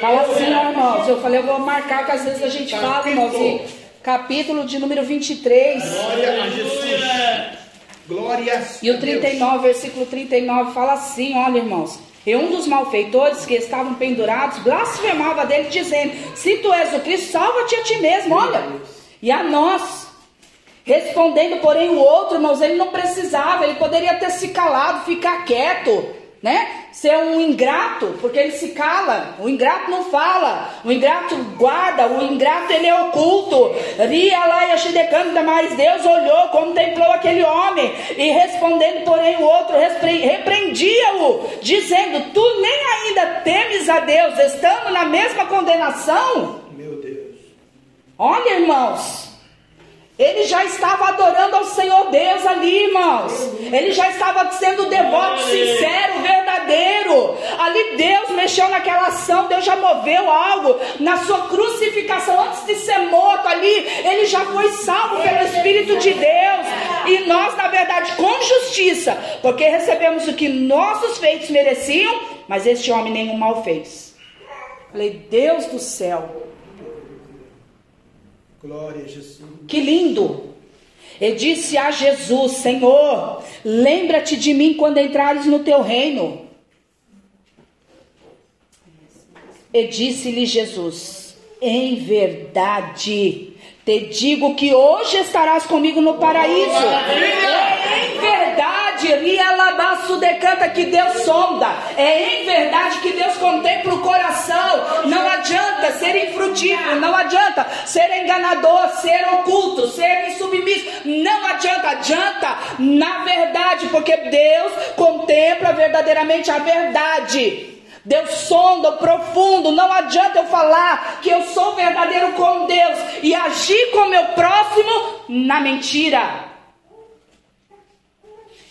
Fala assim, ó, irmãos. Eu falei, eu vou marcar, que às vezes a gente fala, irmãos, e capítulo de número 23. Glória a Jesus. Glória E o 39, versículo 39 fala assim: olha, irmãos. E um dos malfeitores que estavam pendurados blasfemava dele, dizendo: Se tu és o Cristo, salva-te a ti mesmo, olha. E a nós. Respondendo, porém, o outro, irmãos, ele não precisava, ele poderia ter se calado, ficar quieto, né? Ser um ingrato, porque ele se cala. O ingrato não fala, o ingrato guarda, o ingrato ele é oculto. Ria lá e achidecando, mas Deus olhou, contemplou aquele homem e respondendo, porém, o outro repreendia-o, dizendo: Tu nem ainda temes a Deus, estando na mesma condenação. Meu Deus. Olha, irmãos. Ele já estava adorando ao Senhor Deus ali, irmãos. Ele já estava sendo devoto, sincero, verdadeiro. Ali Deus mexeu naquela ação, Deus já moveu algo na sua crucificação antes de ser morto ali. Ele já foi salvo pelo Espírito de Deus. E nós, na verdade, com justiça, porque recebemos o que nossos feitos mereciam, mas este homem nenhum mal fez. Falei, Deus do céu, Glória a Jesus. Que lindo! E disse a Jesus: Senhor, lembra-te de mim quando entrares no teu reino. E disse-lhe Jesus: Em verdade, te digo que hoje estarás comigo no paraíso. Em verdade, Rialabaço decanta que Deus sonda. É em verdade que Deus contempla o coração. Não adianta ser infrutífero, não adianta ser enganador, ser oculto, ser insubmisso. Não adianta, adianta na verdade, porque Deus contempla verdadeiramente a verdade. Deus sonda o profundo. Não adianta eu falar que eu sou verdadeiro com Deus e agir com meu próximo na mentira.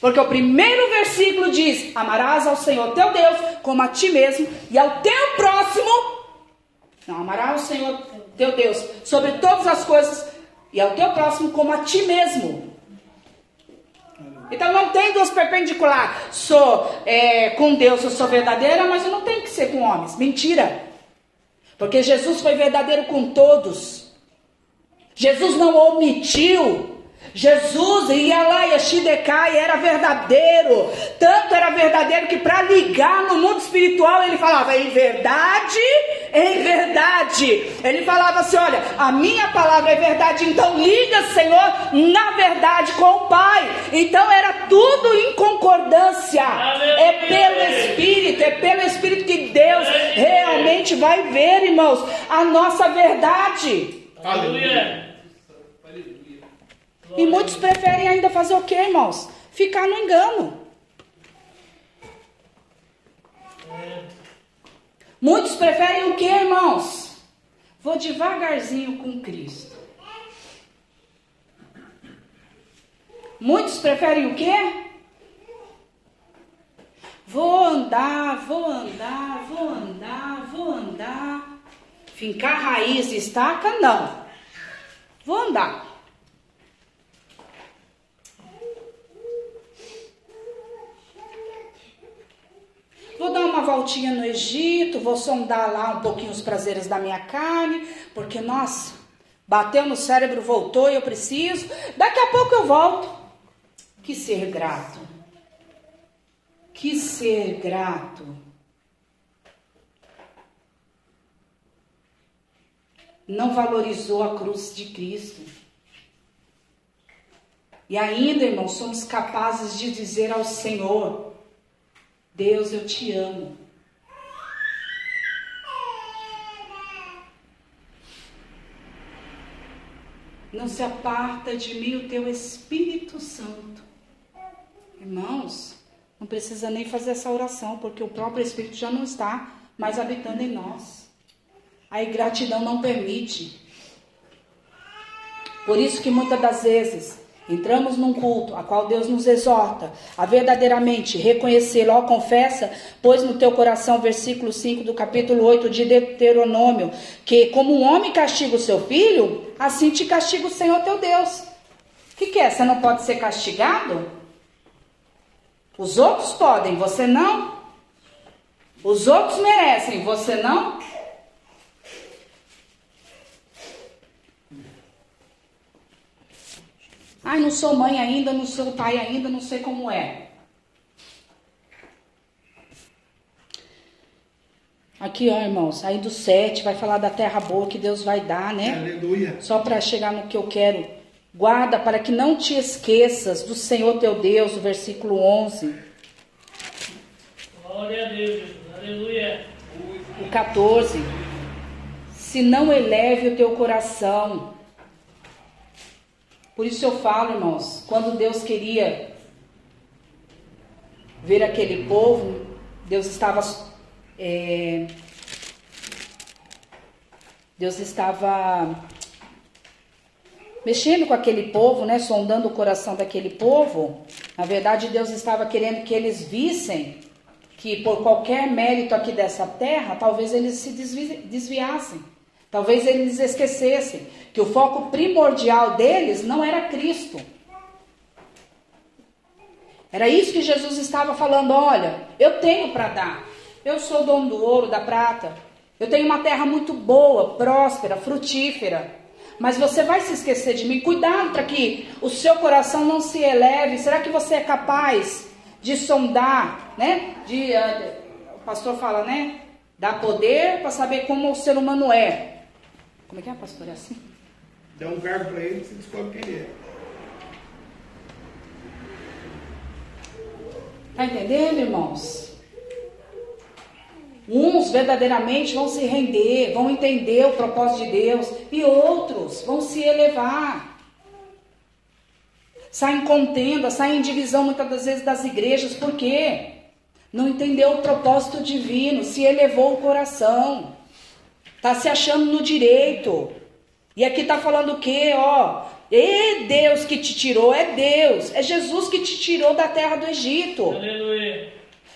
Porque o primeiro versículo diz: Amarás ao Senhor teu Deus como a ti mesmo e ao teu próximo. Não, amarás ao Senhor teu Deus sobre todas as coisas e ao teu próximo como a ti mesmo. Então não tem duas perpendiculares. Sou é, com Deus, eu sou verdadeira, mas eu não tenho que ser com homens. Mentira. Porque Jesus foi verdadeiro com todos. Jesus não omitiu Jesus ia lá e Shidekai era verdadeiro, tanto era verdadeiro que para ligar no mundo espiritual ele falava em verdade, em verdade. Ele falava assim: olha, a minha palavra é verdade, então liga, Senhor, na verdade com o Pai. Então era tudo em concordância. É pelo Espírito, é pelo Espírito que Deus realmente vai ver, irmãos, a nossa verdade. Aleluia. E muitos preferem ainda fazer o que, irmãos? Ficar no engano. Muitos preferem o que, irmãos? Vou devagarzinho com Cristo. Muitos preferem o quê? Vou andar, vou andar, vou andar, vou andar. Fincar raiz e estaca, não. Vou andar. Vou dar uma voltinha no Egito, vou sondar lá um pouquinho os prazeres da minha carne, porque, nossa, bateu no cérebro, voltou e eu preciso. Daqui a pouco eu volto. Que ser grato. Que ser grato. Não valorizou a cruz de Cristo. E ainda, irmãos, somos capazes de dizer ao Senhor: Deus, eu te amo. Não se aparta de mim o teu Espírito Santo. Irmãos, não precisa nem fazer essa oração, porque o próprio Espírito já não está mais habitando em nós. A ingratidão não permite. Por isso que muitas das vezes Entramos num culto a qual Deus nos exorta a verdadeiramente reconhecê-lo. Ó, confessa, pois no teu coração, versículo 5 do capítulo 8 de Deuteronômio, que como um homem castiga o seu filho, assim te castiga o Senhor teu Deus. O que, que é? Você não pode ser castigado? Os outros podem, você não? Os outros merecem, você não? Ai, não sou mãe ainda, não sou pai ainda, não sei como é. Aqui, ó, irmãos, aí do 7 vai falar da terra boa que Deus vai dar, né? Aleluia. Só para chegar no que eu quero Guarda para que não te esqueças do Senhor teu Deus, o versículo 11. Glória a Deus. Aleluia. O 14. Se não eleve o teu coração. Por isso eu falo, irmãos, quando Deus queria ver aquele povo, Deus estava. é, Deus estava mexendo com aquele povo, né, sondando o coração daquele povo. Na verdade, Deus estava querendo que eles vissem que por qualquer mérito aqui dessa terra, talvez eles se desvi- desviassem. Talvez eles esquecessem que o foco primordial deles não era Cristo. Era isso que Jesus estava falando. Olha, eu tenho para dar. Eu sou dono do ouro, da prata. Eu tenho uma terra muito boa, próspera, frutífera. Mas você vai se esquecer de mim. Cuidado para que o seu coração não se eleve. Será que você é capaz de sondar, né? De, ah, o pastor fala, né? Dar poder para saber como o ser humano é. Como é que é, pastor? É assim? Dá um cargo para ele, você descobre quem ele é. Tá entendendo, irmãos? Uns verdadeiramente vão se render, vão entender o propósito de Deus, e outros vão se elevar. Saem contenda, saem em divisão muitas das vezes das igrejas, por quê? Não entendeu o propósito divino, se elevou o coração, tá se achando no direito. E aqui tá falando o quê? Ó, é Deus que te tirou, é Deus, é Jesus que te tirou da terra do Egito. Aleluia.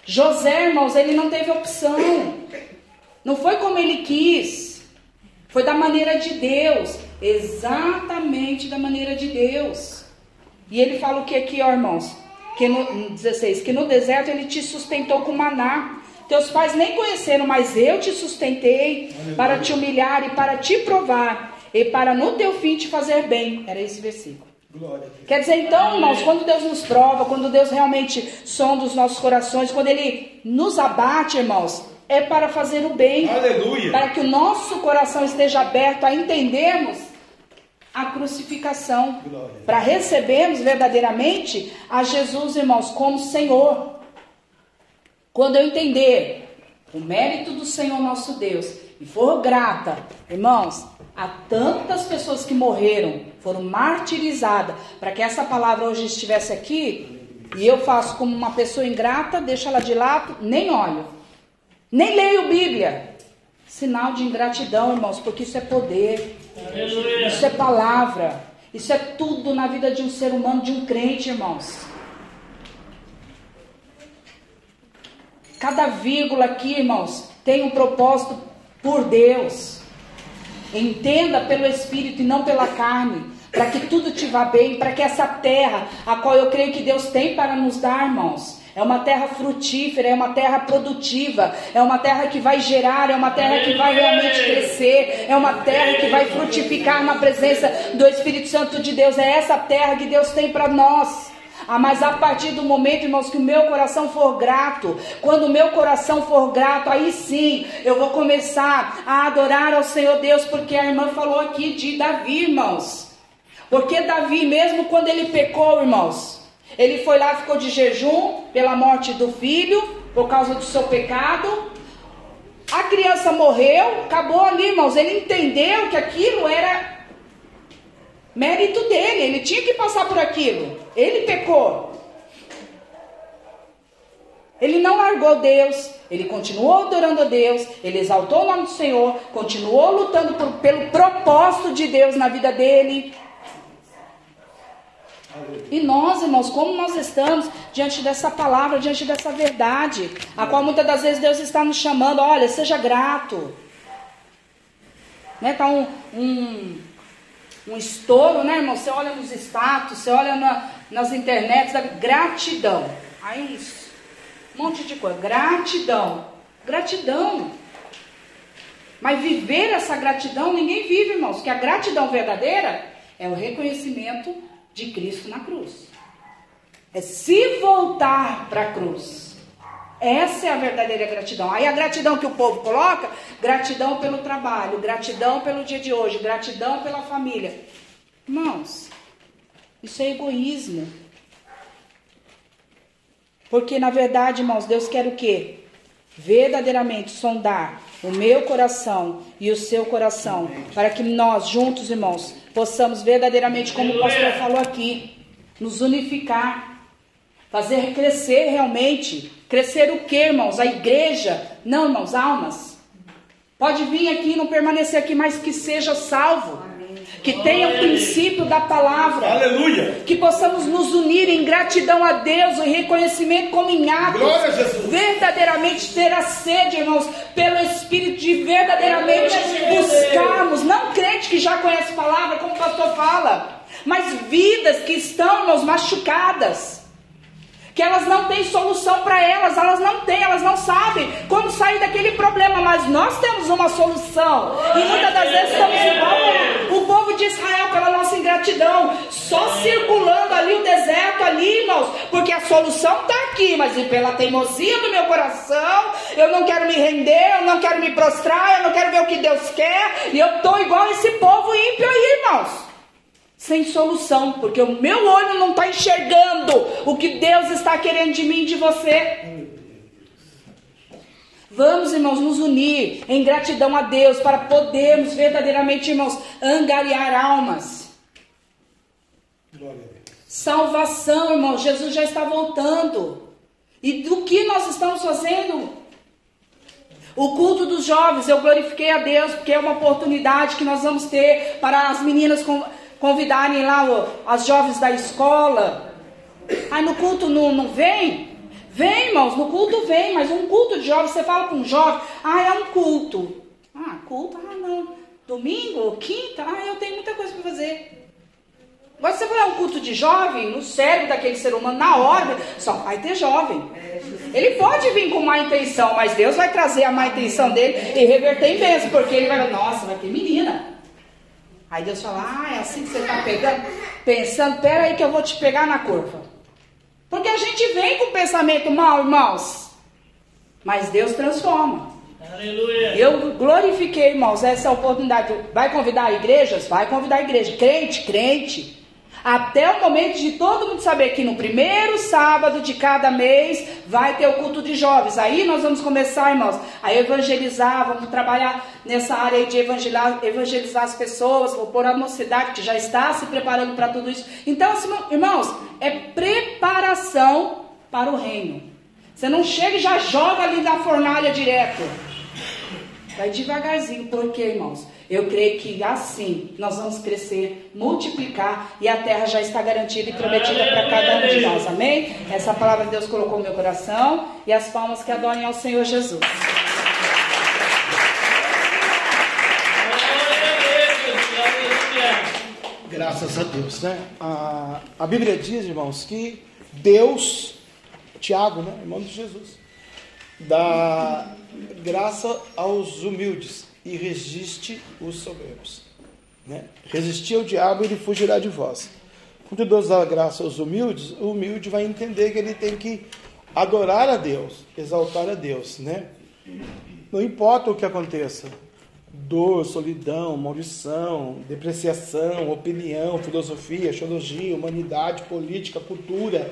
José, irmãos, ele não teve opção. Não foi como ele quis. Foi da maneira de Deus. Exatamente da maneira de Deus. E ele fala o que aqui, ó, irmãos? Que no 16, que no deserto ele te sustentou com maná. Teus pais nem conheceram, mas eu te sustentei para te humilhar e para te provar e para no teu fim te fazer bem. Era esse versículo. Quer dizer, então, irmãos, quando Deus nos prova, quando Deus realmente sonda os nossos corações, quando Ele nos abate, irmãos, é para fazer o bem. Aleluia. Para que o nosso coração esteja aberto a entendermos a crucificação. Para recebermos verdadeiramente a Jesus, irmãos, como Senhor. Quando eu entender o mérito do Senhor nosso Deus e for grata, irmãos, há tantas pessoas que morreram, foram martirizadas, para que essa palavra hoje estivesse aqui, e eu faço como uma pessoa ingrata, deixo ela de lado, nem olho, nem leio Bíblia. Sinal de ingratidão, irmãos, porque isso é poder, isso é palavra, isso é tudo na vida de um ser humano, de um crente, irmãos. Cada vírgula aqui, irmãos, tem um propósito por Deus. Entenda pelo Espírito e não pela carne, para que tudo te vá bem, para que essa terra, a qual eu creio que Deus tem para nos dar, irmãos, é uma terra frutífera, é uma terra produtiva, é uma terra que vai gerar, é uma terra que vai realmente crescer, é uma terra que vai frutificar na presença do Espírito Santo de Deus. É essa terra que Deus tem para nós. Ah, mas a partir do momento, irmãos, que o meu coração for grato, quando o meu coração for grato, aí sim eu vou começar a adorar ao Senhor Deus, porque a irmã falou aqui de Davi, irmãos. Porque Davi, mesmo quando ele pecou, irmãos, ele foi lá, ficou de jejum pela morte do filho, por causa do seu pecado. A criança morreu, acabou ali, irmãos. Ele entendeu que aquilo era mérito dele, ele tinha que passar por aquilo. Ele pecou. Ele não largou Deus, ele continuou adorando a Deus, ele exaltou o nome do Senhor, continuou lutando por- pelo propósito de Deus na vida dele. E nós, irmãos, como nós estamos diante dessa palavra, diante dessa verdade, a qual muitas das vezes Deus está nos chamando, olha, seja grato. Né, tá um, um, um estouro, né, irmão? Você olha nos status, você olha na- nas internets, da gratidão. Aí isso. Um monte de coisa. Gratidão. Gratidão. Mas viver essa gratidão, ninguém vive, irmãos. Porque a gratidão verdadeira é o reconhecimento de Cristo na cruz. É se voltar para a cruz. Essa é a verdadeira gratidão. Aí a gratidão que o povo coloca, gratidão pelo trabalho, gratidão pelo dia de hoje, gratidão pela família. Irmãos, Isso é egoísmo. Porque na verdade, irmãos, Deus quer o quê? Verdadeiramente sondar o meu coração e o seu coração, para que nós juntos, irmãos, possamos verdadeiramente, como o pastor falou aqui, nos unificar, fazer crescer realmente. Crescer o que, irmãos? A igreja? Não, irmãos, almas. Pode vir aqui, não permanecer aqui, mas que seja salvo que tenha o princípio da palavra. Aleluia. Que possamos nos unir em gratidão a Deus, em reconhecimento como em atos. Glória a Jesus. Verdadeiramente ter a sede, irmãos, pelo Espírito de verdadeiramente buscarmos. Não crente que já conhece a palavra, como o pastor fala, mas vidas que estão, irmãos, machucadas que elas não têm solução para elas, elas não têm, elas não sabem como sair daquele problema, mas nós temos uma solução. E muitas das vezes estamos igual o povo de Israel pela nossa ingratidão, só circulando ali o deserto ali, irmãos, porque a solução está aqui, mas pela teimosia do meu coração, eu não quero me render, eu não quero me prostrar, eu não quero ver o que Deus quer, e eu estou igual esse povo ímpio aí, irmãos sem solução, porque o meu olho não está enxergando o que Deus está querendo de mim e de você. Vamos, irmãos, nos unir em gratidão a Deus para podermos verdadeiramente, irmãos, angariar almas. Salvação, irmãos, Jesus já está voltando. E do que nós estamos fazendo? O culto dos jovens, eu glorifiquei a Deus, porque é uma oportunidade que nós vamos ter para as meninas convidarem lá as jovens da escola. Aí no culto não, não vem? Vem, irmãos, no culto vem, mas um culto de jovens, você fala para um jovem, ah, é um culto. Ah, culto, ah, não. Domingo, quinta, ah, eu tenho muita coisa para fazer. Agora, se você falar um culto de jovem, no cérebro daquele ser humano, na hora, só vai ter jovem. Ele pode vir com má intenção, mas Deus vai trazer a má intenção dele e reverter em bênção, porque ele vai nossa, vai ter menina. Aí Deus fala, ah, é assim que você está pegando, pensando, pera aí que eu vou te pegar na curva. Porque a gente vem com pensamento mal, irmãos. Mas Deus transforma. Aleluia. Eu glorifiquei, irmãos, essa oportunidade. Vai convidar igrejas? Vai convidar a igreja. Crente, crente. Até o momento de todo mundo saber que no primeiro sábado de cada mês vai ter o culto de jovens. Aí nós vamos começar, irmãos, a evangelizar, vamos trabalhar nessa área de evangelizar, evangelizar as pessoas, vou pôr a mocidade que já está se preparando para tudo isso. Então, assim, irmãos, é preparação para o reino. Você não chega e já joga ali na fornalha direto. Vai devagarzinho, porque, irmãos, eu creio que assim nós vamos crescer, multiplicar e a terra já está garantida e prometida para cada um de nós. Amém? Essa palavra Deus colocou no meu coração e as palmas que adorem ao Senhor Jesus. Graças a Deus, né? A, a Bíblia diz, irmãos, que Deus, Tiago, né, irmão de Jesus, dá graça aos humildes e resiste os soberbos. Né? Resistir ao diabo, ele fugirá de vós. Quando Deus dá graça aos humildes, o humilde vai entender que ele tem que adorar a Deus, exaltar a Deus, né? Não importa o que aconteça, dor, solidão, maldição, depreciação, opinião, filosofia, teologia, humanidade, política, cultura,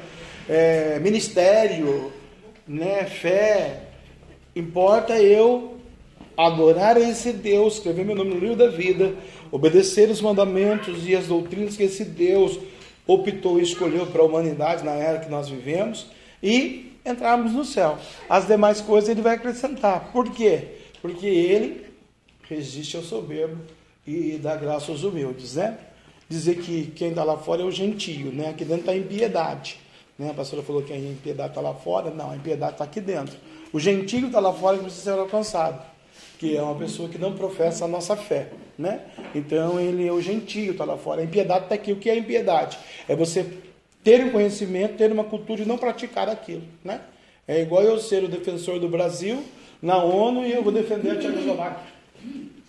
é, ministério, né, fé. Importa eu adorar esse Deus, escrever meu nome no livro da vida, obedecer os mandamentos e as doutrinas que esse Deus optou e escolheu para a humanidade na era que nós vivemos e entrarmos no céu. As demais coisas ele vai acrescentar. Por quê? Porque ele resiste ao soberbo e dá graça aos humildes, né? Dizer que quem está lá fora é o gentio, né? Aqui dentro está a impiedade. Né? A pastora falou que a impiedade está lá fora. Não, a impiedade está aqui dentro. O gentio está lá fora que precisa ser alcançado, que é uma pessoa que não professa a nossa fé, né? Então ele é o gentio, está lá fora. A impiedade está aqui. O que é impiedade? É você ter um conhecimento, ter uma cultura e não praticar aquilo, né? É igual eu ser o defensor do Brasil na ONU e eu vou defender a Tchecoslováquia.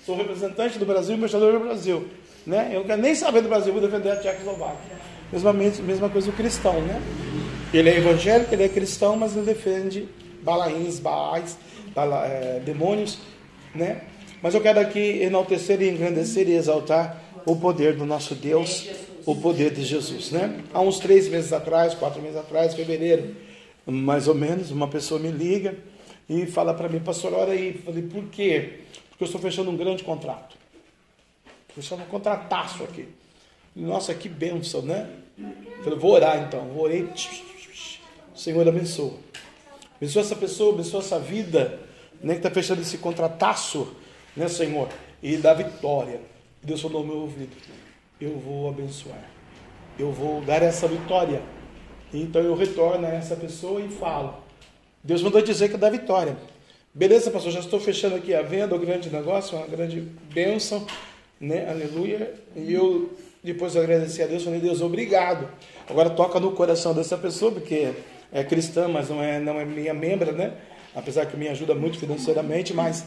Sou representante do Brasil, embaixador do Brasil. Né? Eu não quero nem saber do Brasil, vou defender a Tchecoslováquia. Mesma, mesma coisa o cristão, né? Ele é evangélico, ele é cristão, mas ele defende balaíns, baais, bala, é, demônios, né? Mas eu quero aqui enaltecer e engrandecer e exaltar o poder do nosso Deus, o poder de Jesus, né? Há uns três meses atrás, quatro meses atrás, fevereiro, mais ou menos, uma pessoa me liga e fala para mim, pastor, olha aí. Falei, por quê? Porque eu estou fechando um grande contrato. Fechando um contrataço aqui. Nossa, que bênção, né? Eu falei, vou orar então. Vou orar. Senhor abençoa. Abençoa essa pessoa, abençoa essa vida, né, que está fechando esse contrataço, né, Senhor? E dá vitória. Deus falou no meu ouvido: Eu vou abençoar. Eu vou dar essa vitória. Então eu retorno a essa pessoa e falo. Deus mandou dizer que dá vitória. Beleza, pastor, já estou fechando aqui a venda, o grande negócio, uma grande bênção, né? Aleluia. E eu depois eu agradeci a Deus, falei, Deus, obrigado. Agora toca no coração dessa pessoa, porque é cristã, mas não é, não é minha membra, né? Apesar que me ajuda muito financeiramente, mas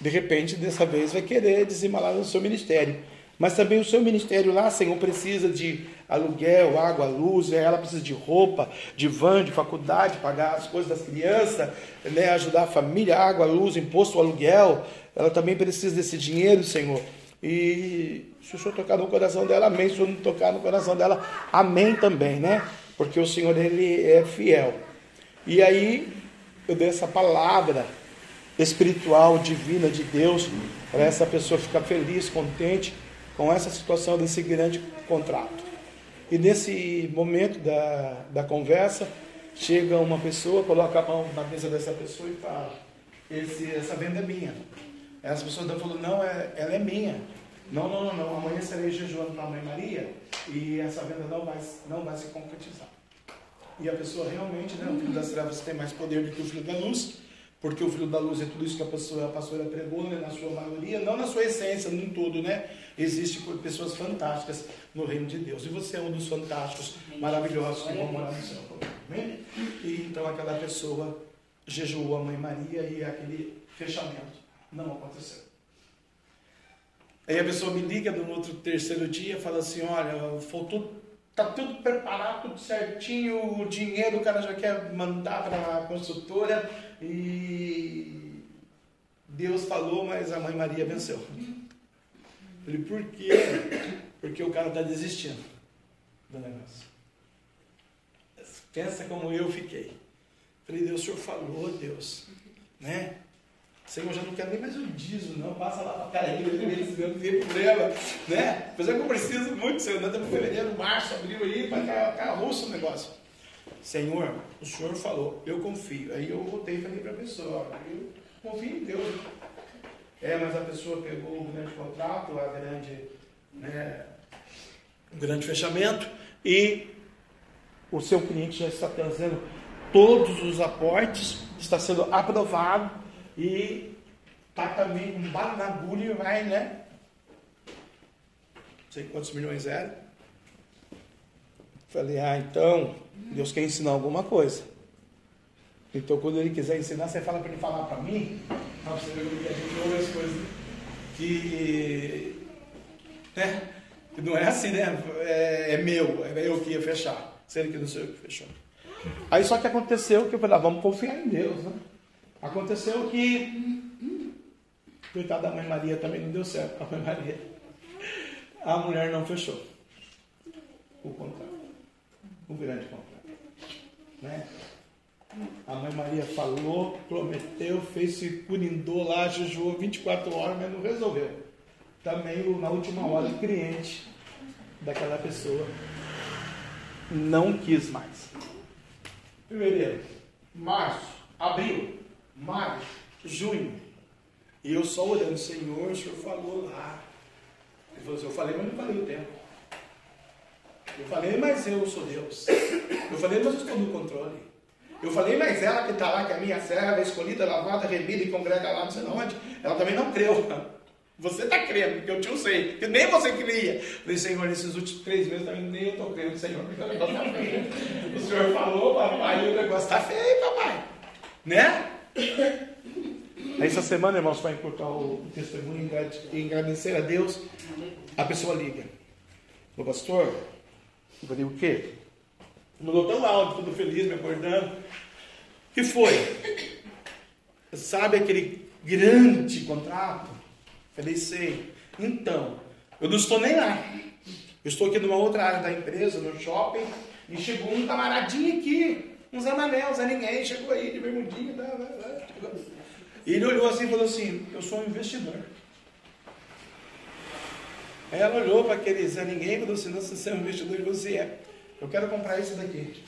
de repente, dessa vez, vai querer dizimar lá no seu ministério. Mas também o seu ministério lá, Senhor, precisa de aluguel, água, luz, ela precisa de roupa, de van, de faculdade, pagar as coisas das crianças, né, ajudar a família, água, luz, imposto, aluguel. Ela também precisa desse dinheiro, Senhor. E se o Senhor tocar no coração dela, amém. Se o Senhor não tocar no coração dela, amém também, né? Porque o Senhor, Ele é fiel. E aí, eu dei essa palavra espiritual, divina de Deus, para essa pessoa ficar feliz, contente com essa situação desse grande contrato. E nesse momento da, da conversa, chega uma pessoa, coloca a mão na mesa dessa pessoa e fala: Esse, Essa venda é minha. Essa pessoa está falando: Não, é, ela é minha. Não, não, não, não. Amanhã serei jejuando para a Mãe Maria e essa venda não vai, não vai se concretizar. E a pessoa realmente, né, o filho das trevas tem mais poder do que o filho da luz, porque o filho da luz é tudo isso que a pastora, a pastora pregou, né, na sua maioria, não na sua essência, num todo, né? Existe pessoas fantásticas no reino de Deus. E você é um dos fantásticos, maravilhosos que vão morar no céu. Amém? E então aquela pessoa jejuou a Mãe Maria e aquele fechamento não aconteceu. Aí a pessoa me liga no outro terceiro dia e fala assim, olha, faltou, tá tudo preparado, tudo certinho, o dinheiro o cara já quer mandar para a construtora e Deus falou, mas a mãe Maria venceu. Eu falei, por quê? Porque o cara está desistindo do negócio. Pensa como eu fiquei. Falei, Deus, o senhor falou, Deus, né? Senhor, já não quero nem mais o dízimo, não. Passa lá para a igreja, não tem problema, né? Apesar que eu preciso muito, Senhor. Nós estamos fevereiro, março, abril aí, para carroço o negócio. Senhor, o Senhor falou, eu confio. Aí eu voltei e falei para a pessoa, eu confio em Deus. É, mas a pessoa pegou o grande contrato, a grande, né, o grande fechamento, e o seu cliente já está trazendo todos os aportes, está sendo aprovado e tá também um bala na agulha e vai, né? Não sei quantos milhões eram. Falei, ah, então, Deus quer ensinar alguma coisa. Então, quando Ele quiser ensinar, você fala para Ele falar para mim, para você ver que a gente ouve as coisas que, né? que não é assim, né? É, é meu, é eu que ia fechar, sendo que não sei o que fechou. Aí só que aconteceu que eu falei, ah, vamos confiar em Deus, né? Aconteceu que, coitada da mãe Maria também não deu certo, a mãe Maria. A mulher não fechou o contrato, o grande contrato. Né? A mãe Maria falou, prometeu, fez se curindou lá, jejuou 24 horas, mas não resolveu. Também na última hora o cliente daquela pessoa não quis mais. Fevereiro, março, abril, maio, junho. E eu só orando, Senhor, o Senhor falou lá. Ele falou assim, eu falei, mas não falei o tempo. Eu falei, mas eu sou Deus. Eu falei, mas eu estou no controle. Eu falei, mas ela que está lá, que é a minha serva, escolhida, lavada, remida e congrega lá, não sei onde, ela também não creu. Você está crendo, porque eu te sei, que nem você cria. Falei, Senhor, nesses últimos três meses também nem eu estou crendo, Senhor, porque o negócio está feio. O Senhor falou, papai, o negócio está feio, papai. Né? Essa semana, irmãos, para encurtar o testemunho e agradecer a Deus, a pessoa liga. O pastor, eu falei, o quê? Mudou tão alto, tudo feliz, me acordando. Que foi? Sabe aquele grande contrato? Falei, sei. Então, eu não estou nem lá. Eu estou aqui numa outra área da empresa, no shopping, e chegou um camaradinho aqui, um Zé Manel, Zé Ninguém, chegou aí de bermudinho, tá, tá, tá, chegou. e ele olhou assim e falou assim, eu sou um investidor. Aí ela olhou para aquele Zé Ninguém e falou assim, nossa, você é um investidor e você é. Eu quero comprar esse daqui.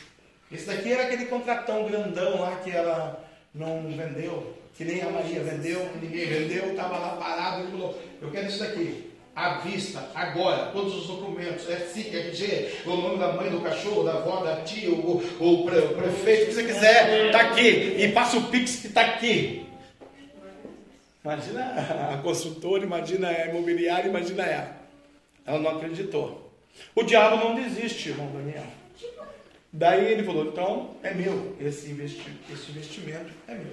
Esse daqui era aquele contratão grandão lá que ela não vendeu, que nem a Maria vendeu, que ninguém vendeu, estava lá parado, ele falou, eu quero isso daqui. À vista, agora, todos os documentos, SIC, RG, o nome da mãe do cachorro, da avó, da tia, o, o, pre, o prefeito, o que você quiser, está aqui. E passa o Pix que está aqui. Imagina a consultora, imagina a imobiliária, imagina ela. Ela não acreditou. O diabo não desiste, irmão Daniel. Daí ele falou, então é meu, esse, investi esse investimento é meu.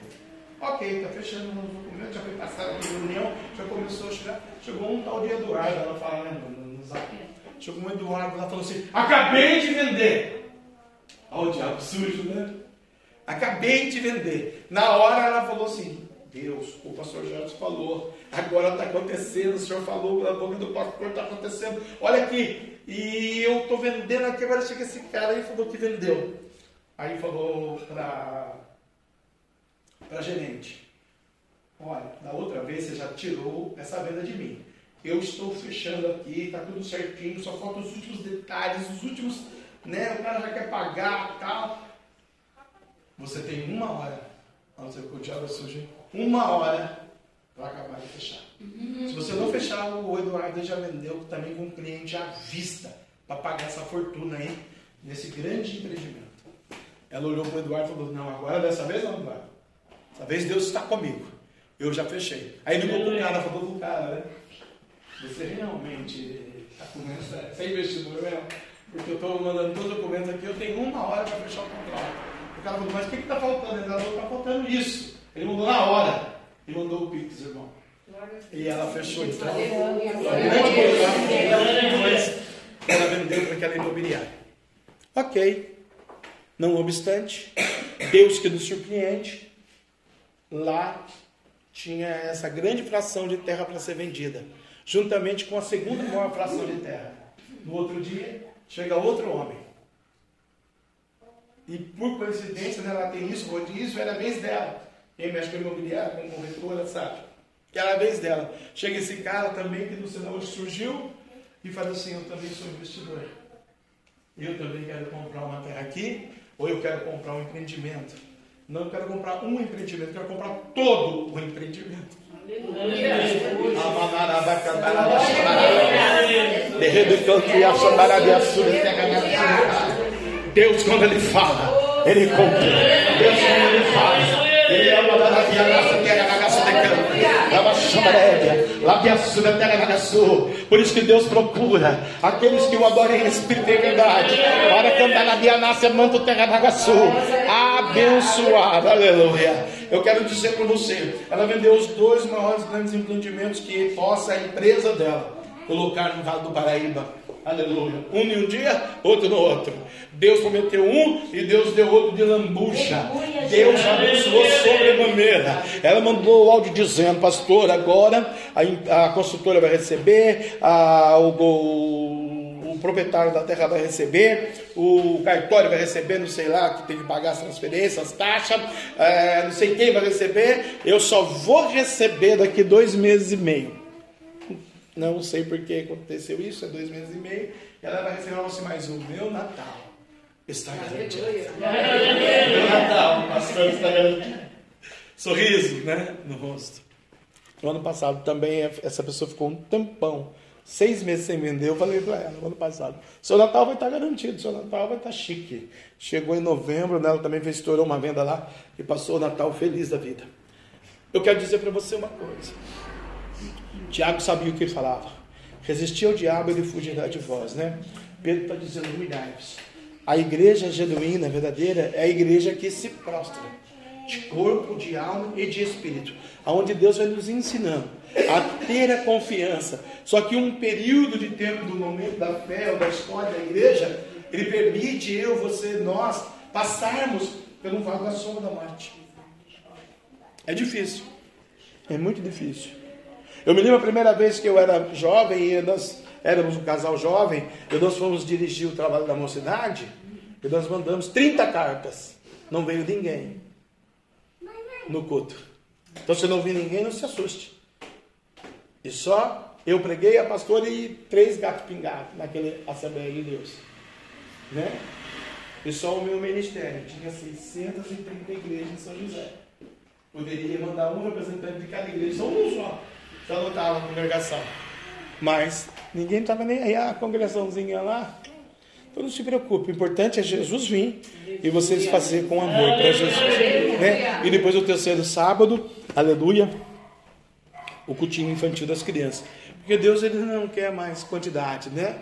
Ok, está fechando os documentos, já foi passada a reunião, já começou a chegar. Chegou um tal de Eduardo, ela fala né, no, no, zap. Chegou um Eduardo lá falou assim: Acabei de vender. Olha o diabo sujo, né? Acabei de vender. Na hora ela falou assim: Deus, o pastor Jorge falou, agora está acontecendo, o senhor falou pela boca do pastor, está acontecendo. Olha aqui, e eu estou vendendo aqui, agora chega esse cara e falou que vendeu. Aí falou para para gerente: Olha, da outra vez você já tirou essa venda de mim. Eu estou fechando aqui, está tudo certinho, só faltam os últimos detalhes, os últimos, né? O cara já quer pagar tal. Você tem uma hora. Sei o diabo sujo, Uma hora para acabar de fechar. Uhum. Se você não fechar, o Eduardo já vendeu também com um cliente à vista para pagar essa fortuna aí nesse grande empreendimento. Ela olhou para o Eduardo e falou: Não, agora dessa vez não, Eduardo. Talvez Deus está comigo. Eu já fechei. Aí ligou para o cara, falou para o cara, né? Você realmente está com essa, você é investidor mesmo? Porque eu estou mandando todos os documentos aqui, eu tenho uma hora para fechar o contrato. O cara falou, mas o que está faltando? Ele falou, está faltando isso. Ele mandou na hora. E mandou o Pix, irmão. E ela fechou então. Ela vendeu para aquela imobiliária. Ok. Não obstante, Deus que nos surpreende, lá tinha essa grande fração de terra para ser vendida, juntamente com a segunda maior fração de terra. No outro dia, chega outro homem. E por coincidência, né, ela tem isso, isso era a vez dela. Quem mexe com imobiliário, com corretora, sabe? Que era a vez dela. Chega esse cara também, que não sei de surgiu, e fala assim: Eu também sou investidor. Eu também quero comprar uma terra aqui, ou eu quero comprar um empreendimento. Não quero comprar um empreendimento, quero comprar todo o empreendimento. Deus, quando Ele fala, Ele cumpre. Deus, quando Ele fala, Ele ama a nossa terra, na nossa por isso que Deus procura aqueles que o adorem em espírito e verdade, para cantar na Dianácia Manto Terra Nagaçu, abençoado, aleluia. Eu quero dizer para você, ela vendeu os dois maiores grandes empreendimentos que possa a empresa dela colocar no Vale do Paraíba. Aleluia. Um em um dia, outro no outro. Deus prometeu um e Deus deu outro de lambucha. Deus abençoou sobremaneira. Ela mandou o áudio dizendo, pastor, agora a, a construtora vai receber, a, o, o, proprietário da terra vai receber, o cartório vai receber, não sei lá, que tem que pagar as transferências, as taxas, é, não sei quem vai receber. Eu só vou receber daqui dois meses e meio. Não sei por que aconteceu isso, é dois meses e meio. E ela vai receber você mais um. Meu Natal está garantido. Meu Natal, pastor, está garantido. Sorriso, né? No rosto. No ano passado também essa pessoa ficou um tampão. Seis meses sem vender, eu falei para ela no ano passado. Seu Natal vai estar garantido, seu Natal vai estar chique. Chegou em novembro, né, ela também estourou uma venda lá e passou o Natal feliz da vida. Eu quero dizer para você uma coisa. Tiago sabia o que ele falava. Resistir ao diabo, ele fugirá de vós, né? Pedro está dizendo, humilhai-vos. A igreja genuína, verdadeira, é a igreja que se prostra, de corpo, de alma e de espírito, aonde Deus vai nos ensinando a ter a confiança. Só que um período de tempo do momento da fé ou da história da igreja, ele permite eu, você, nós passarmos pelo vale da sombra da morte. É difícil. É muito difícil. Eu me lembro a primeira vez que eu era jovem e nós éramos um casal jovem, e nós fomos dirigir o trabalho da mocidade, e nós mandamos 30 cartas. Não veio ninguém no culto. Então, se não vir ninguém, não se assuste. E só eu preguei, a pastora e três gatos pingados naquele Assembleia de Deus. Né? E só o meu ministério tinha 630 igrejas em São José. Poderia mandar um representante de cada igreja, só um só. Já não estava na congregação. Mas ninguém estava nem aí, a congregaçãozinha lá. Então não se preocupe, o importante é Jesus vir e vocês fazer com amor para Jesus. Né? E depois o terceiro sábado, aleluia, o cultinho infantil das crianças. Porque Deus ele não quer mais quantidade, né?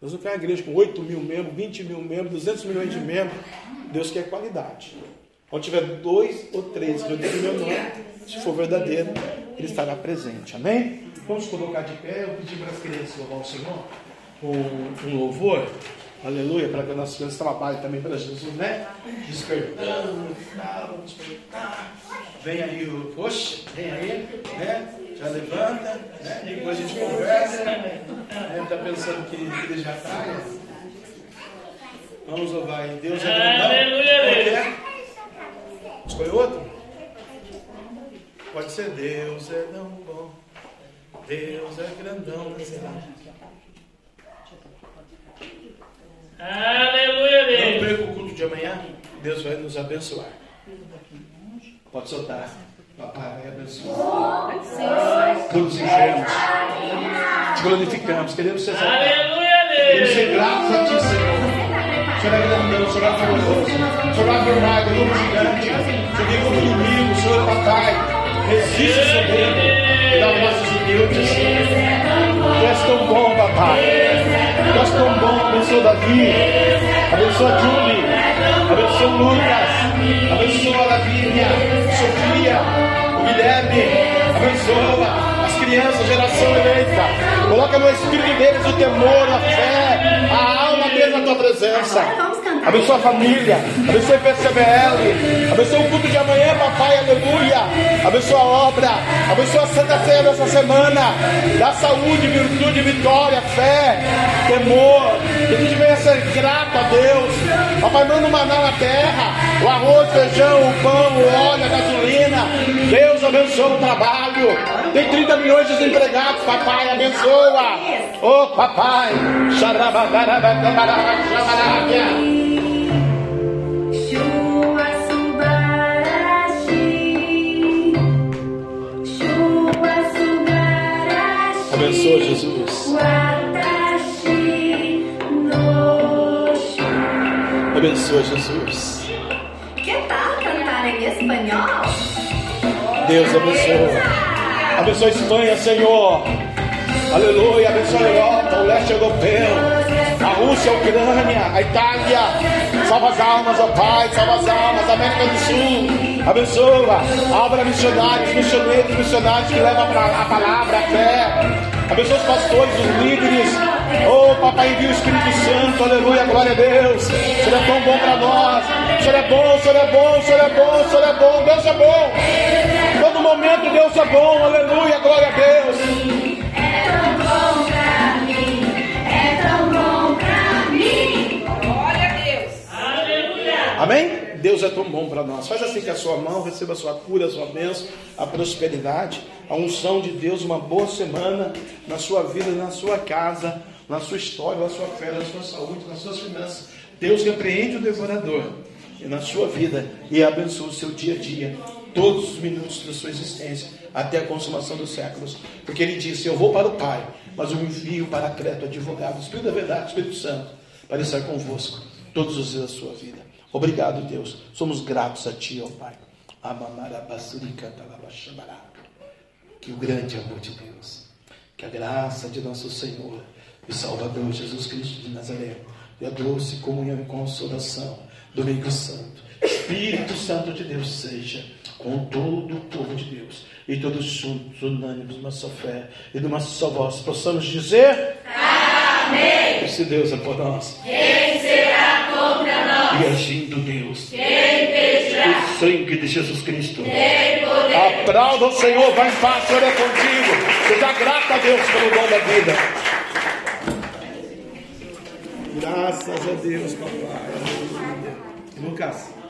Deus não quer uma igreja com 8 mil membros, 20 mil membros, 200 milhões de membros. Deus quer qualidade. Onde tiver dois ou três reunidos em meu nome, se for verdadeiro, Ele estará presente. Amém? Vamos colocar de pé. Eu pedi para as crianças louvar o Senhor com um louvor. Aleluia, para que as nossas crianças trabalhem também para Jesus, né? Despertando, despertar. Vem aí o. Poxa, vem aí, né? Já levanta, né? Depois a gente conversa. Né? Está pensando que ele já está. Né? Vamos louvar em Deus é grandão. Aleluia, Escolhe outro? Pode ser Deus é tão bom. Deus é grandão cidade. Aleluia, Não perca o culto de amanhã. Deus vai nos abençoar. Pode soltar. Papai vai abençoar. Todos os enfermos. Te glorificamos. Queremos ser salvados. Aleluia, Queremos Deus. ser gratos a Ti, Senhor. O Senhor é grandão, o Senhor é poderoso. O Senhor é verdade, é um gigante. O Senhor vem como inimigo, o Senhor é papai. Resiste o soberbo. E dá nossos humildes. Tu és tão bom, papai. Tu és tão bom. Abençoa Davi. Abençoa Julie. Abençoa o Lucas. Abençoa a Lavínia. Sofia. O Guilherme. Abençoa as crianças, geração eleita. Coloca no espírito deles o temor, a fé, a alma deles na tua presença. Abençoa a família, abençoa o PCBL, abençoa o culto de amanhã, papai, aleluia. Abençoa a obra, abençoa a Santa Ceia dessa semana. Dá saúde, virtude, vitória, fé, temor. Que a gente venha ser grato a Deus. Papai, manda o maná na terra, o arroz, o feijão, o pão, o óleo, a gasolina. Deus abençoa o trabalho. Tem 30 milhões de desempregados, papai, abençoa. Ô papai, xarabagarabagamarabaxabarabia. Abençoa Jesus. Que tal cantar em espanhol? Deus abençoa. Abençoa a Espanha, Senhor. Aleluia. Abençoa a Europa, o leste europeu, a Rússia, a Ucrânia, a Itália. Salva as almas, ó Pai. Salva as almas, a América do Sul. Abençoa. Abra missionários, missioneiros, missionários que levam a palavra, a fé. Abençoa os pastores, os líderes. Oh, papai, envia o Espírito Santo. Aleluia. Glória a Deus. O Senhor é tão bom para nós. O Senhor é bom, o Senhor é bom, o Senhor é bom, o Senhor é bom. Deus é bom. Todo momento Deus é bom, aleluia, glória a Deus. É tão bom pra mim, é tão bom pra mim. Glória a Deus. Amém? Deus é tão bom para nós. Faz assim com a sua mão, receba a sua cura, a sua bênção, a prosperidade, a unção de Deus, uma boa semana na sua vida, na sua casa, na sua história, na sua fé, na sua saúde, nas suas finanças. Deus repreende o devorador na sua vida e abençoa o seu dia a dia, todos os minutos da sua existência, até a consumação dos séculos. Porque ele disse: Eu vou para o Pai, mas eu envio para Creto advogado, Espírito da Verdade, Espírito Santo, para estar convosco todos os dias da sua vida. Obrigado, Deus. Somos gratos a Ti, ó Pai. Que o grande amor de Deus, que a graça de nosso Senhor e Salvador Jesus Cristo de Nazaré, e a doce comunhão e consolação do Domingo Santo, Espírito Santo de Deus seja com todo o povo de Deus e todos juntos, unânimes, numa só fé e numa só voz, possamos dizer: Amém. Se Deus é por nós, e agindo Deus. O sangue de Jesus Cristo. Aplauda o Senhor, vai em paz, o Senhor é contigo. Seja grato a Deus pelo dom da vida. Graças a Deus, papai. Lucas.